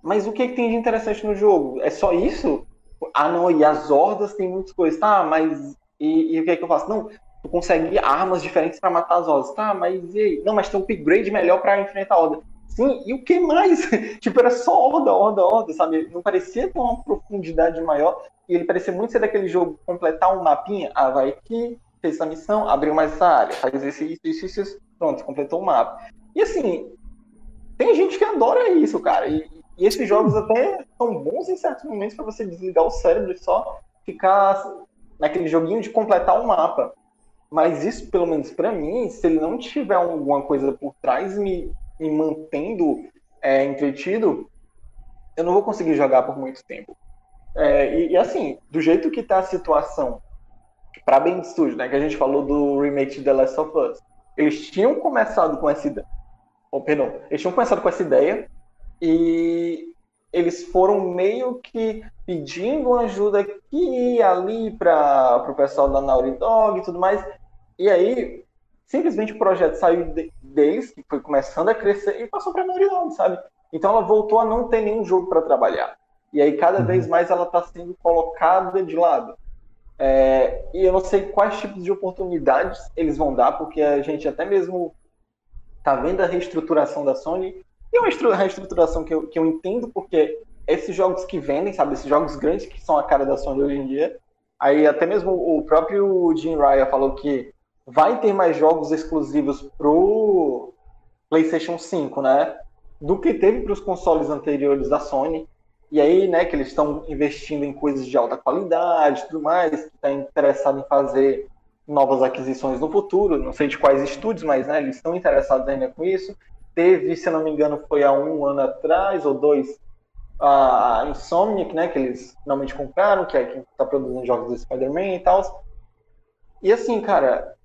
mas o que, que tem de interessante no jogo? É só isso? Ah, não, e as hordas tem muitas coisas. Tá, mas. E, e o que é que eu faço? Não, tu consegue armas diferentes para matar as hordas. Tá, mas e aí? Não, mas tem um upgrade melhor para enfrentar a horda. Sim, e o que mais? tipo, era só horda, horda, horda, sabe? Não parecia ter uma profundidade maior. E ele parecia muito ser daquele jogo completar um mapinha. Ah, vai aqui, fez essa missão, abriu mais essa área, faz isso, isso, isso, isso. Pronto, completou o mapa. E assim, tem gente que adora isso, cara. E, e esses jogos até são bons em certos momentos para você desligar o cérebro e só ficar naquele joguinho de completar o um mapa. Mas isso, pelo menos para mim, se ele não tiver alguma coisa por trás me, me mantendo é, entretido, eu não vou conseguir jogar por muito tempo. É, e, e, assim, do jeito que tá a situação para Band Studio, né, que a gente falou do remake de The Last of Us, eles tinham começado com essa ideia. Oh, perdão, eles tinham começado com essa ideia, e eles foram meio que pedindo ajuda aqui e ali para o pessoal da Naughty Dog e tudo mais. E aí, simplesmente o projeto saiu de, deles, que foi começando a crescer, e passou para a Naughty Dog, sabe? Então ela voltou a não ter nenhum jogo para trabalhar. E aí, cada uhum. vez mais, ela está sendo colocada de lado. É, e eu não sei quais tipos de oportunidades eles vão dar, porque a gente até mesmo está vendo a reestruturação da Sony e uma reestruturação que eu, que eu entendo, porque esses jogos que vendem, sabe, esses jogos grandes que são a cara da Sony hoje em dia, aí até mesmo o próprio Jim Ryan falou que vai ter mais jogos exclusivos pro PlayStation 5, né? Do que teve para os consoles anteriores da Sony. E aí, né, que eles estão investindo em coisas de alta qualidade tudo mais, que está interessado em fazer novas aquisições no futuro, não sei de quais estúdios, mas né, eles estão interessados ainda com isso teve, se não me engano, foi há um ano atrás ou dois, a Insomniac, né, que eles finalmente compraram, que é quem está produzindo jogos do Spider-Man e tal. E assim, cara,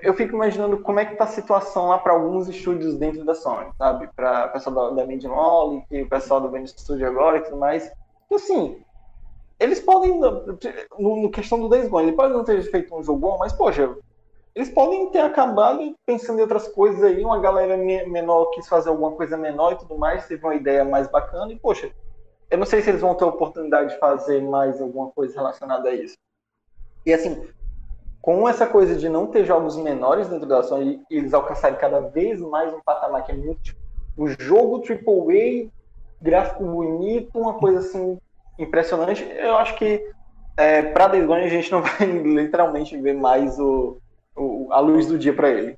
eu fico imaginando como é que tá a situação lá para alguns estúdios dentro da Sony, sabe? Para o pessoal da, da e o pessoal do Band Studio agora e tudo mais. E assim, eles podem, no, no questão do Days Gone, ele pode não ter feito um jogo bom, mas, poxa, eles podem ter acabado pensando em outras coisas aí, uma galera menor quis fazer alguma coisa menor e tudo mais, teve uma ideia mais bacana e, poxa, eu não sei se eles vão ter oportunidade de fazer mais alguma coisa relacionada a isso. E assim, com essa coisa de não ter jogos menores dentro da ação e eles alcançarem cada vez mais um patamar que é muito tipo, o jogo AAA, gráfico bonito, uma coisa assim impressionante, eu acho que é, para Days Gone a gente não vai literalmente ver mais o, a luz do dia para ele.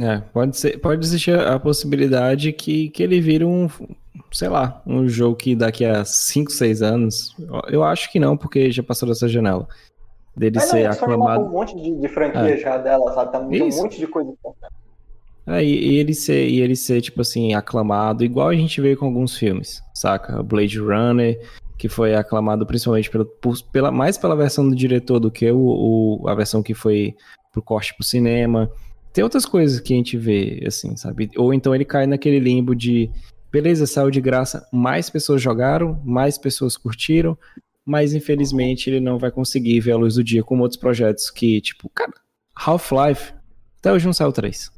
É, pode ser, pode existir a possibilidade que, que ele vire um, sei lá, um jogo que daqui a 5, 6 anos, eu acho que não, porque já passou dessa janela. Dele Mas ser não, aclamado. um monte de, de franquia é. já dela, sabe? Tá um monte de coisa É, e, e, ele ser, e ele ser, tipo assim, aclamado, igual a gente vê com alguns filmes, saca? Blade Runner, que foi aclamado principalmente pela, por, pela, mais pela versão do diretor do que o, o, a versão que foi pro corte pro cinema. Tem outras coisas que a gente vê, assim, sabe? Ou então ele cai naquele limbo de, beleza, saiu de graça, mais pessoas jogaram, mais pessoas curtiram, mas infelizmente ele não vai conseguir ver a luz do dia como outros projetos que, tipo, cara, Half-Life, até hoje não saiu 3.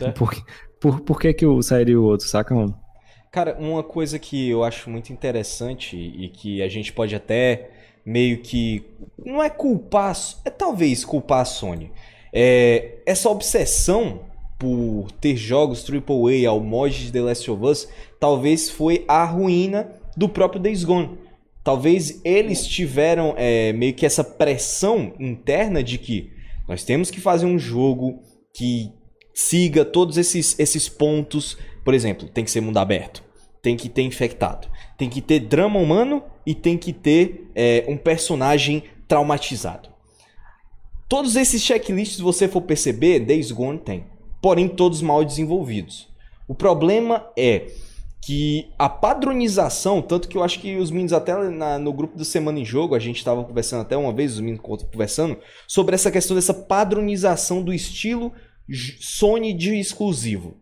É. Por, por, por que que sairia o outro, saca, mano? Cara, uma coisa que eu acho muito interessante e que a gente pode até meio que. Não é culpar. É talvez culpar a Sony. É, essa obsessão por ter jogos AAA ao mod de The Last of Us talvez foi a ruína do próprio Days Gone. talvez eles tiveram é, meio que essa pressão interna de que nós temos que fazer um jogo que siga todos esses, esses pontos. Por exemplo, tem que ser mundo aberto, tem que ter infectado, tem que ter drama humano e tem que ter é, um personagem traumatizado. Todos esses checklists, se você for perceber, Days Gone tem. Porém, todos mal desenvolvidos. O problema é que a padronização, tanto que eu acho que os meninos até na, no grupo do Semana em Jogo, a gente estava conversando até uma vez, os meninos conversando, sobre essa questão dessa padronização do estilo Sony de exclusivo.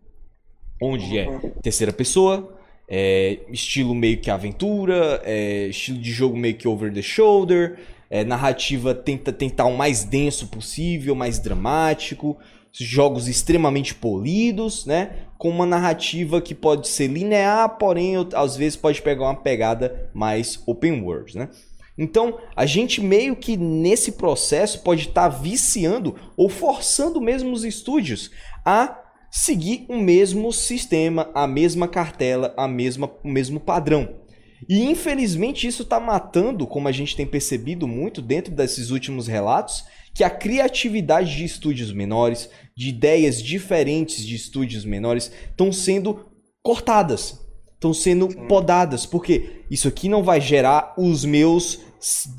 Onde é terceira pessoa, é, estilo meio que aventura, é, estilo de jogo meio que over the shoulder, é, narrativa tenta tentar o mais denso possível, mais dramático, jogos extremamente polidos, né? Com uma narrativa que pode ser linear, porém às vezes pode pegar uma pegada mais open world, né? Então, a gente meio que nesse processo pode estar tá viciando ou forçando mesmo os estúdios a seguir o mesmo sistema, a mesma cartela, a mesma, o mesmo padrão. E infelizmente isso está matando, como a gente tem percebido muito dentro desses últimos relatos, que a criatividade de estúdios menores, de ideias diferentes de estúdios menores, estão sendo cortadas, estão sendo podadas, porque isso aqui não vai gerar os meus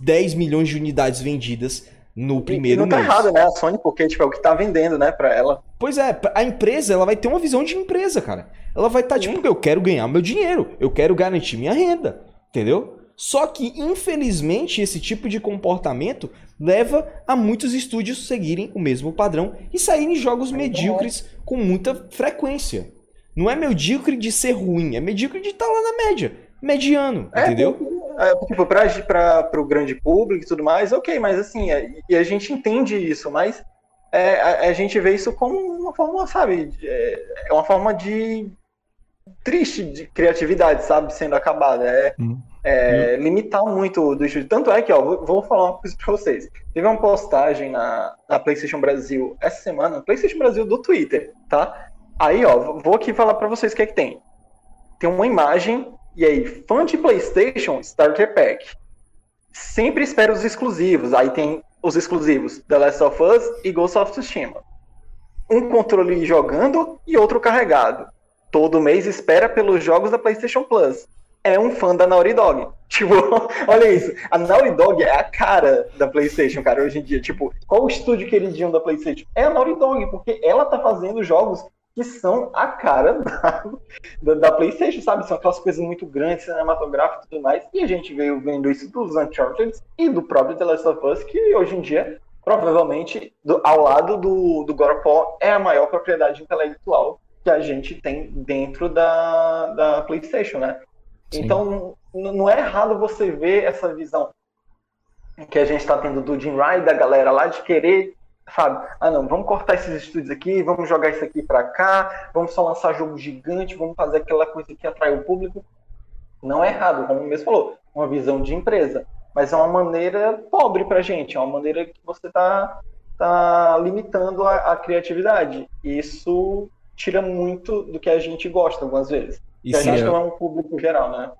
10 milhões de unidades vendidas no primeiro e não tá mês. errado, né, a Sony, porque tipo, é o que tá vendendo, né, pra ela. Pois é, a empresa ela vai ter uma visão de empresa, cara. Ela vai estar tá, tipo, eu quero ganhar meu dinheiro, eu quero garantir minha renda, entendeu? Só que, infelizmente, esse tipo de comportamento leva a muitos estúdios seguirem o mesmo padrão e saírem jogos medíocres com muita frequência. Não é medíocre de ser ruim, é medíocre de estar tá lá na média. Mediano, é, entendeu? É, tipo, para o grande público e tudo mais, ok, mas assim, é, e a gente entende isso, mas é, a, a, gente vê isso como uma forma, sabe, é, é uma forma de triste de criatividade, sabe, sendo acabada. É, hum. é hum. limitar muito do estúdio. Tanto é que, ó, vou, vou, falar uma coisa pra vocês. Teve uma postagem na, na PlayStation Brasil essa semana, PlayStation Brasil do Twitter, tá? Aí, ó, vou aqui falar para vocês o que é que tem. Tem uma imagem e aí, fã de PlayStation, Starter Pack. Sempre espera os exclusivos. Aí tem os exclusivos The Last of Us e Ghost of Tsushima. Um controle jogando e outro carregado. Todo mês espera pelos jogos da PlayStation Plus. É um fã da Naughty Dog. Tipo, olha isso. A Naughty Dog é a cara da PlayStation, cara, hoje em dia. Tipo, qual o estúdio queridinho da PlayStation? É a Naughty Dog, porque ela tá fazendo jogos que são a cara da, da, da, PlayStation, sabe? São aquelas coisas muito grandes, cinematográficas e tudo mais. E a gente veio vendo isso dos Uncharted e do próprio The Last of Us, que hoje em dia, provavelmente, do, ao lado do, do God of War, é a maior propriedade intelectual que a gente tem dentro da, da PlayStation, né? Sim. Então, não é errado você ver essa visão que a gente está tendo do Jim Ryan, da galera lá, de querer sabe? Ah, não, vamos cortar esses estúdios aqui, vamos jogar isso aqui para cá, vamos só lançar jogo gigante, vamos fazer aquela coisa que atrai o público. Não é errado, como o mesmo falou, uma visão de empresa, mas é uma maneira pobre pra gente, é uma maneira que você tá, tá limitando a, a criatividade. Isso tira muito do que a gente gosta algumas vezes. E a gente é... não é um público geral, né?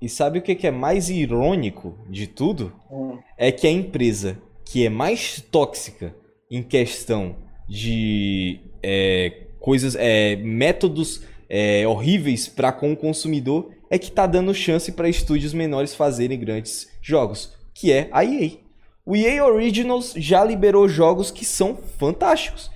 E sabe o que é mais irônico de tudo? Hum. É que a empresa que é mais tóxica em questão de é, coisas, é, métodos é, horríveis para com o consumidor, é que está dando chance para estúdios menores fazerem grandes jogos, que é a EA. O EA Originals já liberou jogos que são fantásticos.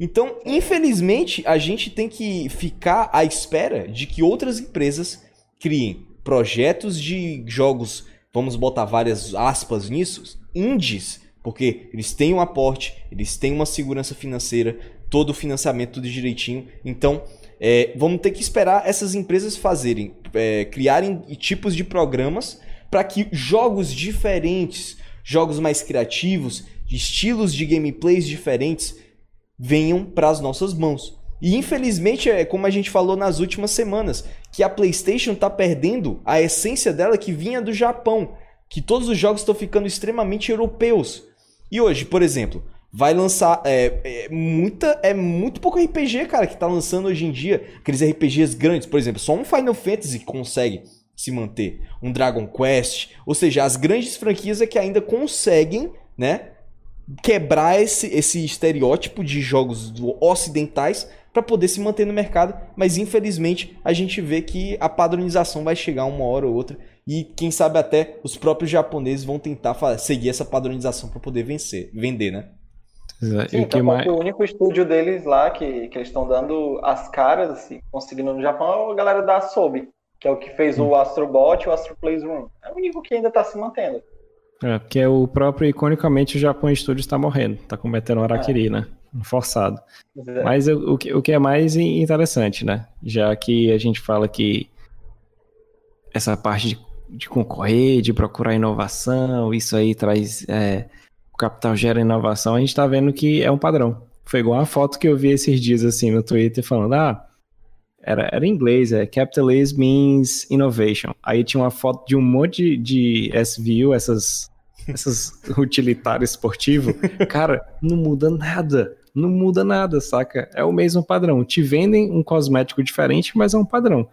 Então, infelizmente, a gente tem que ficar à espera de que outras empresas criem projetos de jogos, vamos botar várias aspas nisso, indies, porque eles têm um aporte, eles têm uma segurança financeira, todo o financiamento tudo direitinho. Então, é, vamos ter que esperar essas empresas fazerem, é, criarem tipos de programas para que jogos diferentes, jogos mais criativos, estilos de gameplays diferentes venham para as nossas mãos. E infelizmente, é como a gente falou nas últimas semanas, que a PlayStation está perdendo a essência dela que vinha do Japão, que todos os jogos estão ficando extremamente europeus. E hoje, por exemplo, vai lançar é, é, muita é muito pouco RPG, cara, que tá lançando hoje em dia, aqueles RPGs grandes, por exemplo, só um Final Fantasy consegue se manter. Um Dragon Quest, ou seja, as grandes franquias é que ainda conseguem, né, quebrar esse, esse estereótipo de jogos ocidentais para poder se manter no mercado, mas infelizmente a gente vê que a padronização vai chegar uma hora ou outra e quem sabe até os próprios japoneses vão tentar seguir essa padronização para poder vencer, vender, né? Sim, então, mais... o único estúdio deles lá que, que eles estão dando as caras, assim, conseguindo no Japão, é a galera da Asobi, que é o que fez hum. o Astrobot e o Astro Playroom. É o único que ainda está se mantendo. É, porque o próprio, iconicamente, o Japão Studios está morrendo, está cometendo um araquiri, é. né? Forçado. É. Mas o, o, que, o que é mais interessante, né? Já que a gente fala que essa parte de, de concorrer, de procurar inovação, isso aí traz. É, o capital gera inovação, a gente está vendo que é um padrão. Foi igual uma foto que eu vi esses dias assim no Twitter falando: ah, era, era em inglês, é Capitalism means innovation. Aí tinha uma foto de um monte de, de SVU, essas, essas utilitárias esportivo. Cara, não muda nada. Não muda nada, saca? É o mesmo padrão. Te vendem um cosmético diferente, mas é um padrão.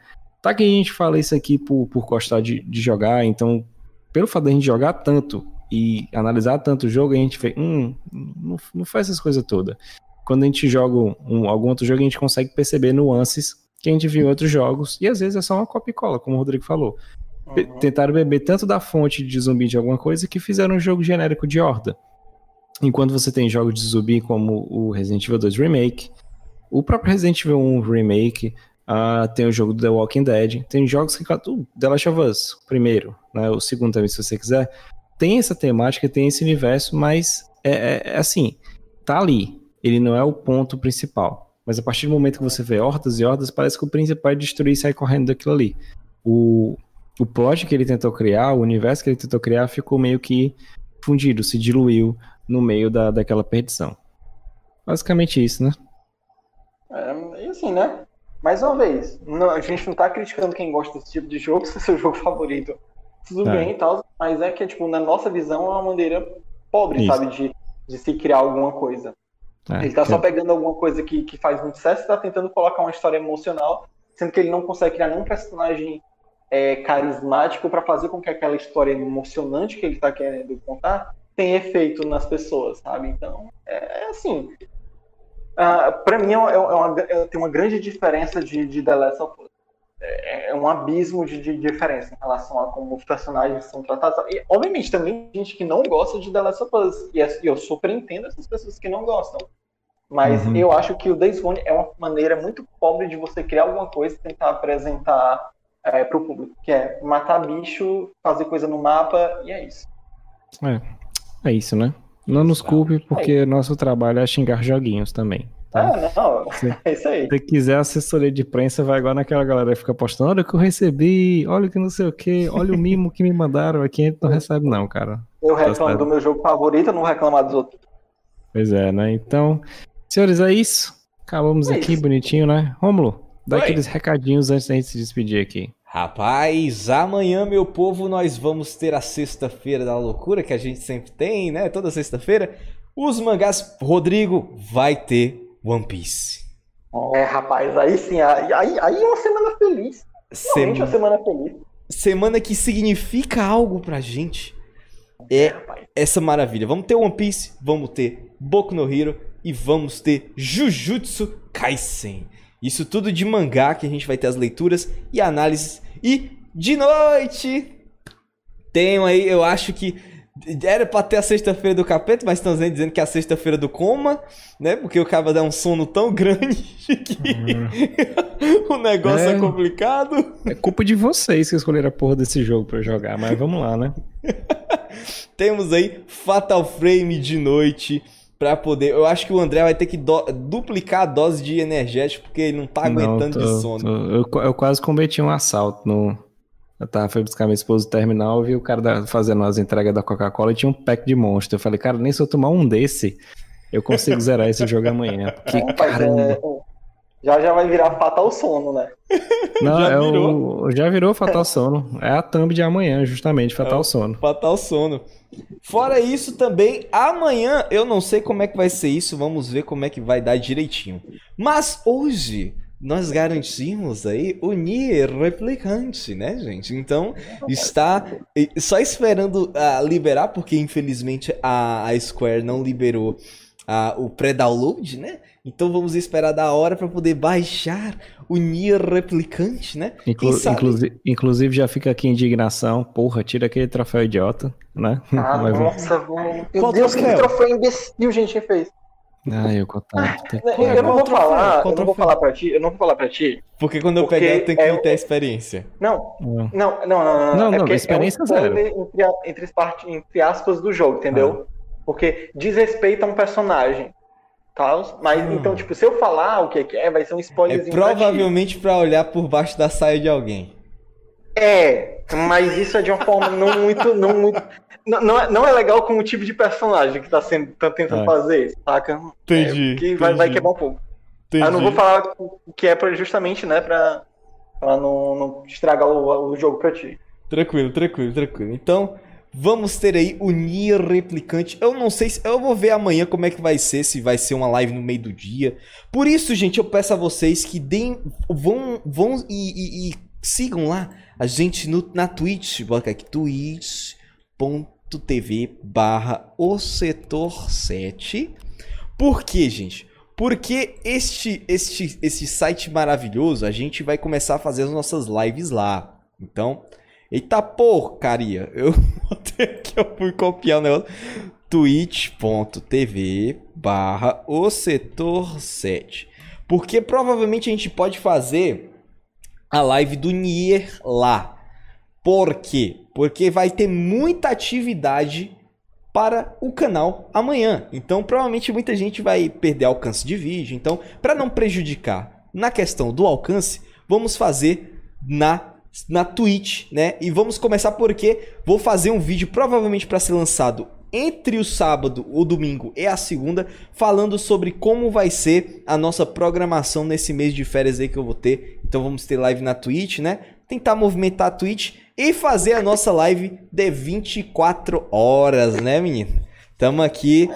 Tá que a gente fala isso aqui por, por gostar de, de jogar, então, pelo fato de a gente jogar tanto e analisar tanto o jogo, a gente vê, hum, não, não faz essas coisas todas. Quando a gente joga um, algum outro jogo, a gente consegue perceber nuances que a gente viu em outros jogos, e às vezes é só uma copia e cola, como o Rodrigo falou. Uhum. Tentaram beber tanto da fonte de zumbi de alguma coisa que fizeram um jogo genérico de horda. Enquanto você tem jogos de zumbi como o Resident Evil 2 Remake, o próprio Resident Evil 1 Remake, uh, tem o jogo do The Walking Dead, tem jogos que. Uh, The Last of Us, primeiro, né, o segundo também, se você quiser. Tem essa temática, tem esse universo, mas é, é, é assim, tá ali. Ele não é o ponto principal. Mas a partir do momento que você vê hordas e hordas, parece que o principal é destruir e sair correndo daquilo ali. O, o plot que ele tentou criar, o universo que ele tentou criar, ficou meio que fundido, se diluiu no meio da, daquela perdição. Basicamente isso, né? É, e assim, né? Mais uma vez, não, a gente não tá criticando quem gosta desse tipo de jogo, se é seu jogo favorito. Tudo é. bem e tal, mas é que, tipo, na nossa visão é uma maneira pobre, isso. sabe, de, de se criar alguma coisa. É, ele tá só pegando alguma coisa que, que faz muito sucesso e tá tentando colocar uma história emocional, sendo que ele não consegue criar nenhum personagem é, carismático para fazer com que aquela história emocionante que ele tá querendo contar tenha efeito nas pessoas, sabe? Então, é, é assim. Uh, para mim, é uma, é uma, é, tem uma grande diferença de, de The Last of Us. É, é um abismo de, de, diferença em relação a como os personagens são tratados. E, obviamente, também tem gente que não gosta de The Last of Us. E eu super entendo essas pessoas que não gostam. Mas uhum. eu acho que o Days Gone é uma maneira muito pobre de você criar alguma coisa e tentar apresentar é, para o público, que é matar bicho, fazer coisa no mapa, e é isso. É, é isso, né? Não nos culpe, porque é nosso trabalho é xingar joguinhos também. Tá? Ah, não, se, é isso aí. Se quiser assessoria de prensa, vai igual naquela galera que fica postando, olha o que eu recebi, olha o que não sei o que, olha o mimo que me mandaram, aqui a gente não recebe não, cara. Eu reclamo tá do meu jogo favorito, não reclamar dos outros. Pois é, né? Então, Senhores, é isso. Acabamos é aqui isso. bonitinho, né? Rômulo, dá Oi. aqueles recadinhos antes da gente se despedir aqui. Rapaz, amanhã, meu povo, nós vamos ter a sexta-feira da loucura que a gente sempre tem, né? Toda sexta-feira. Os mangás, Rodrigo, vai ter One Piece. É, rapaz, aí sim, aí, aí, é uma semana feliz. Sem... uma semana feliz. Semana que significa algo pra gente. É, é essa maravilha. Vamos ter One Piece, vamos ter Boku no Hero, e vamos ter Jujutsu Kaisen. Isso tudo de mangá que a gente vai ter as leituras e análises. E de noite tenho aí, eu acho que era pra ter a sexta-feira do capeta, mas estão dizendo que é a sexta-feira do coma, né? Porque o cara dá um sono tão grande que uhum. o negócio é... é... complicado. É culpa de vocês que escolheram a porra desse jogo pra jogar, mas vamos lá, né? Temos aí Fatal Frame de noite para poder. Eu acho que o André vai ter que do, duplicar a dose de energético porque ele não tá aguentando não, tô, de sono. Tô, eu, eu, quase cometi um assalto no. Eu tava, fui buscar minha esposa no terminal e vi o cara da, fazendo as entregas da Coca-Cola e tinha um pack de monstro. Eu falei, cara, nem se eu tomar um desse, eu consigo zerar esse jogo amanhã. Porque, caramba. É, já já vai virar fatal sono, né? Não, já é virou. O, já virou fatal sono. É a thumb de amanhã, justamente, fatal é sono. Fatal sono. Fora isso também, amanhã eu não sei como é que vai ser isso, vamos ver como é que vai dar direitinho. Mas hoje nós garantimos aí o Nier Replicante, né, gente? Então, está só esperando uh, liberar, porque infelizmente a, a Square não liberou uh, o pré-download, né? Então vamos esperar da hora para poder baixar o Nier Replicante, né? Inclu inclusive, inclusive, já fica aqui indignação. Porra, tira aquele troféu idiota, né? Ah, Mas, nossa, vamos... Meu Qual Deus, troféu? que troféu imbecil, gente, fez. Ah, eu contato. Eu não vou falar, eu não vou falar pra ti, eu não vou falar pra ti. Porque quando eu pegar eu tenho que é, ter a experiência. Não, não, não, não, não. Não, não, é experiência é um zero. Entre, entre, entre aspas do jogo, entendeu? Ah. Porque desrespeita um personagem. Tal, mas hum. então, tipo, se eu falar o que é, vai ser um spoiler. É provavelmente pra, pra olhar por baixo da saia de alguém. É, mas isso é de uma forma não muito, não muito, não, não, é, não é legal com o tipo de personagem que tá sendo tá tentando é. fazer, saca? Entendi. É, que vai, vai quebrar um pouco. Entendi. Eu não vou falar o que é pra, justamente, né, pra, pra não, não estragar o, o jogo pra ti. Tranquilo, tranquilo, tranquilo. Então, vamos ter aí o Nier Replicante. Eu não sei se. Eu vou ver amanhã como é que vai ser, se vai ser uma live no meio do dia. Por isso, gente, eu peço a vocês que deem. Vão, vão e, e, e sigam lá a gente no, na Twitch. Bota aqui, twitch.tv barra o setor 7. Por quê, gente? Porque este, este, este site maravilhoso, a gente vai começar a fazer as nossas lives lá. Então, eita porcaria, eu botei aqui, eu fui copiar o negócio. twitch.tv barra o setor 7. Porque provavelmente a gente pode fazer a live do Nier lá. Por quê? Porque vai ter muita atividade para o canal amanhã. Então, provavelmente muita gente vai perder alcance de vídeo. Então, para não prejudicar na questão do alcance, vamos fazer na na Twitch, né? E vamos começar porque vou fazer um vídeo provavelmente para ser lançado entre o sábado, o domingo e a segunda, falando sobre como vai ser a nossa programação nesse mês de férias aí que eu vou ter. Então vamos ter live na Twitch, né? Tentar movimentar a Twitch e fazer a nossa live de 24 horas, né, menino? Tamo aqui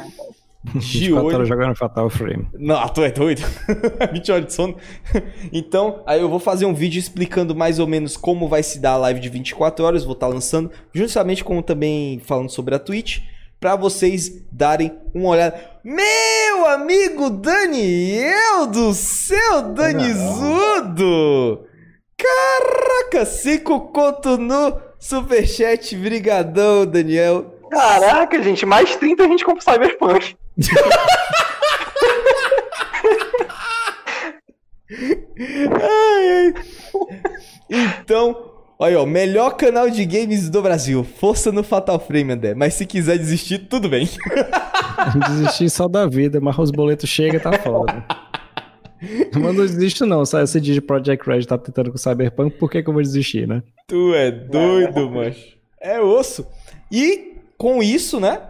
de olho. jogando Fatal Frame. Não, tu é doido. 20 horas de sono. Então, aí eu vou fazer um vídeo explicando mais ou menos como vai se dar a live de 24 horas. Vou estar tá lançando, justamente como também falando sobre a Twitch, para vocês darem uma olhada. Meu amigo Daniel do céu, Danizudo! Caraca, cinco conto no superchat. Brigadão, Daniel. Caraca, gente, mais 30 a gente compra o Cyberpunk. Então, olha, ó, melhor canal de games do Brasil. Força no Fatal Frame, André. Mas se quiser desistir, tudo bem. Desistir só da vida, mas os boletos chegam, tá foda. Mas não desisto não, só esse dia de Project Red tá tentando com o Cyberpunk, por que, que eu vou desistir, né? Tu é doido, macho. É osso. E com isso, né?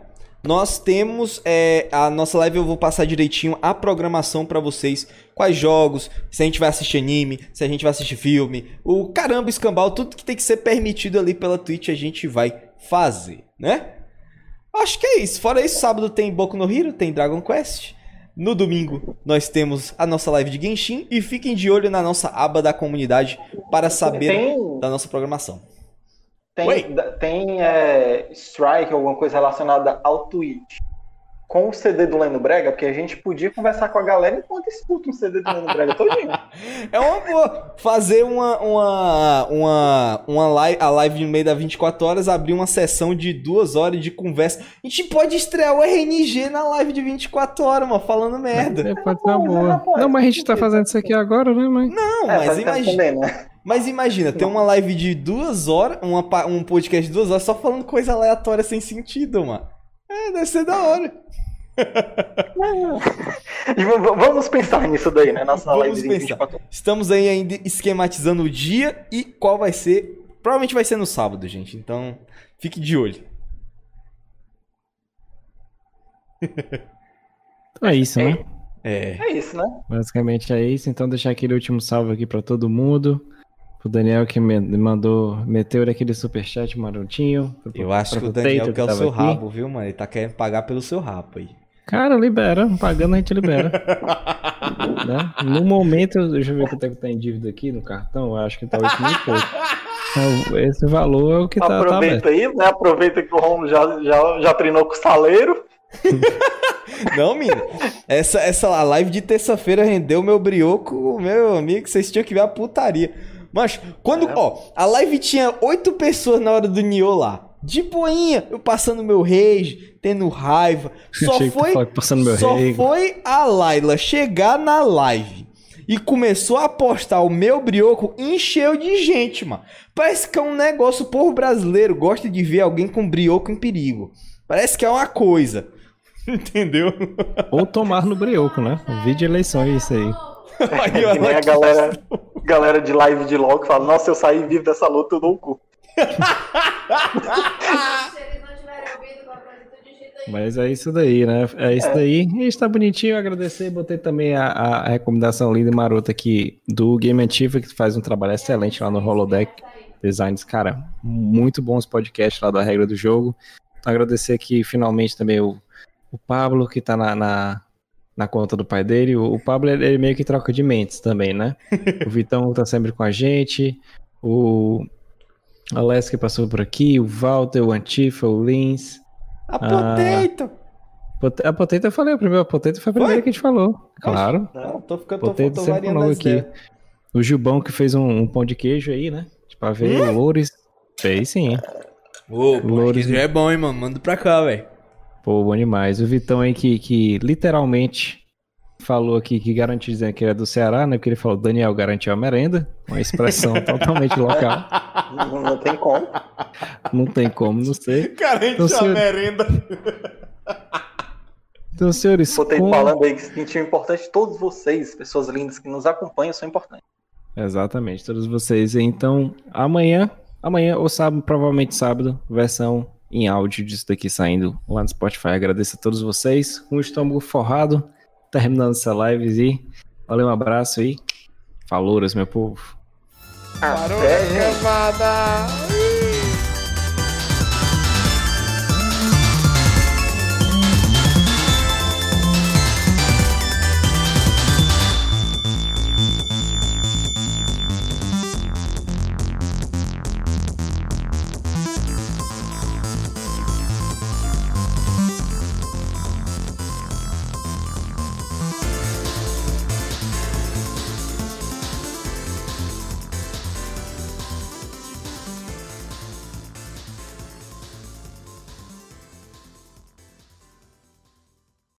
Nós temos é, a nossa live. Eu vou passar direitinho a programação para vocês. Quais jogos, se a gente vai assistir anime, se a gente vai assistir filme, o caramba, escambau, tudo que tem que ser permitido ali pela Twitch a gente vai fazer, né? Acho que é isso. Fora isso, sábado tem Boku no Hero, tem Dragon Quest. No domingo, nós temos a nossa live de Genshin e fiquem de olho na nossa aba da comunidade para saber tem, da nossa programação. Tem, tem é, strike, alguma coisa relacionada ao Twitch com o CD do Leno Brega, porque a gente podia conversar com a galera enquanto escuta um CD do Leno Brega todinho. é uma boa. Fazer uma, uma, uma, uma live, a live no meio da 24 horas, abrir uma sessão de duas horas de conversa. A gente pode estrear o RNG na live de 24 horas, mano, falando merda. É, pode ser uma boa. Não, mas a gente tá fazendo isso aqui agora, né, mãe? Não, é, mas imagina. né? Mas imagina, ter uma live de duas horas, uma, um podcast de duas horas só falando coisa aleatória sem sentido, mano. É, deve ser da hora. Vamos pensar nisso daí, né? Nossa Vamos pensar. 24. Estamos aí ainda esquematizando o dia e qual vai ser. Provavelmente vai ser no sábado, gente. Então, fique de olho. é isso, né? É. É isso, né? Basicamente é isso. Então, deixar aquele último salve aqui para todo mundo. O Daniel que me mandou, meteu aquele superchat marotinho. Eu acho que o Daniel quer o seu aqui. rabo, viu, mano? Ele tá querendo pagar pelo seu rabo aí. Cara, libera. Pagando a gente libera. né? No momento, deixa eu ver quanto é que tá em dívida aqui no cartão, eu acho que tá 8 mil pouco. Então, esse valor é o que tá, tá Aproveita tá aí, né? Aproveita que o Romulo já, já, já treinou com o saleiro. Não, mina. Essa, essa live de terça-feira rendeu meu brioco, meu amigo. Vocês tinham que ver a putaria. Mas, quando. É. Ó, a live tinha oito pessoas na hora do Nioh lá. De boinha, eu passando meu rage, tendo raiva. Só foi. Passando meu só rage. foi a Laila chegar na live e começou a postar o meu brioco, encheu de gente, mano. Parece que é um negócio, o povo brasileiro gosta de ver alguém com brioco em perigo. Parece que é uma coisa. Entendeu? Ou tomar no brioco, né? Vídeo eleição é isso aí. aí a galera, galera de live de LOL que fala, nossa, eu saí vivo dessa luta, eu dou o cu. Mas é isso daí, né? É isso é. daí. E está bonitinho. Agradecer. Botei também a, a, recomendação linda e marota aqui do Game Antifa, que faz um trabalho excelente lá no Holodeck Designs. Cara, muito bons podcasts lá da regra do jogo. Agradecer aqui finalmente também o, o Pablo, que está na, na, na, conta do pai dele. O, o Pablo, ele, meio que troca de mentes também, né? o Vitão tá sempre com a gente. O Alex que passou por aqui. O Walter, o Antifa, o Lins. A Potato! Ah, a Potato eu falei, a primeira Potato foi a primeira foi? que a gente falou. Claro. Não, tô ficando Potato tô, tô aqui. O Gilbão que fez um, um, pão de queijo aí, né? Tipo, ver hum? o Loures. Fez sim. Ô, o Loures já é bom, hein, mano? Manda pra cá, velho. Pô, bom demais. O Vitão aí que, que literalmente falou aqui que garantiu dizendo que ele é do Ceará, né? Porque ele falou, Daniel garantiu a merenda. Uma expressão totalmente local. Não, não, tem como. Não tem como, não sei. Garantiu então, senhor... a merenda. Então, senhores. Botei com... falando aí que sentiu importante, todos vocês, pessoas lindas que nos acompanham, são importantes. Exatamente, todos vocês. Então, amanhã, amanhã ou sábado, provavelmente sábado, versão em áudio disso daqui saindo lá no Spotify. Agradeço a todos vocês. Com o estômago forrado, terminando essa live e valeu, um abraço aí. Falouras, meu povo. Parou, camada!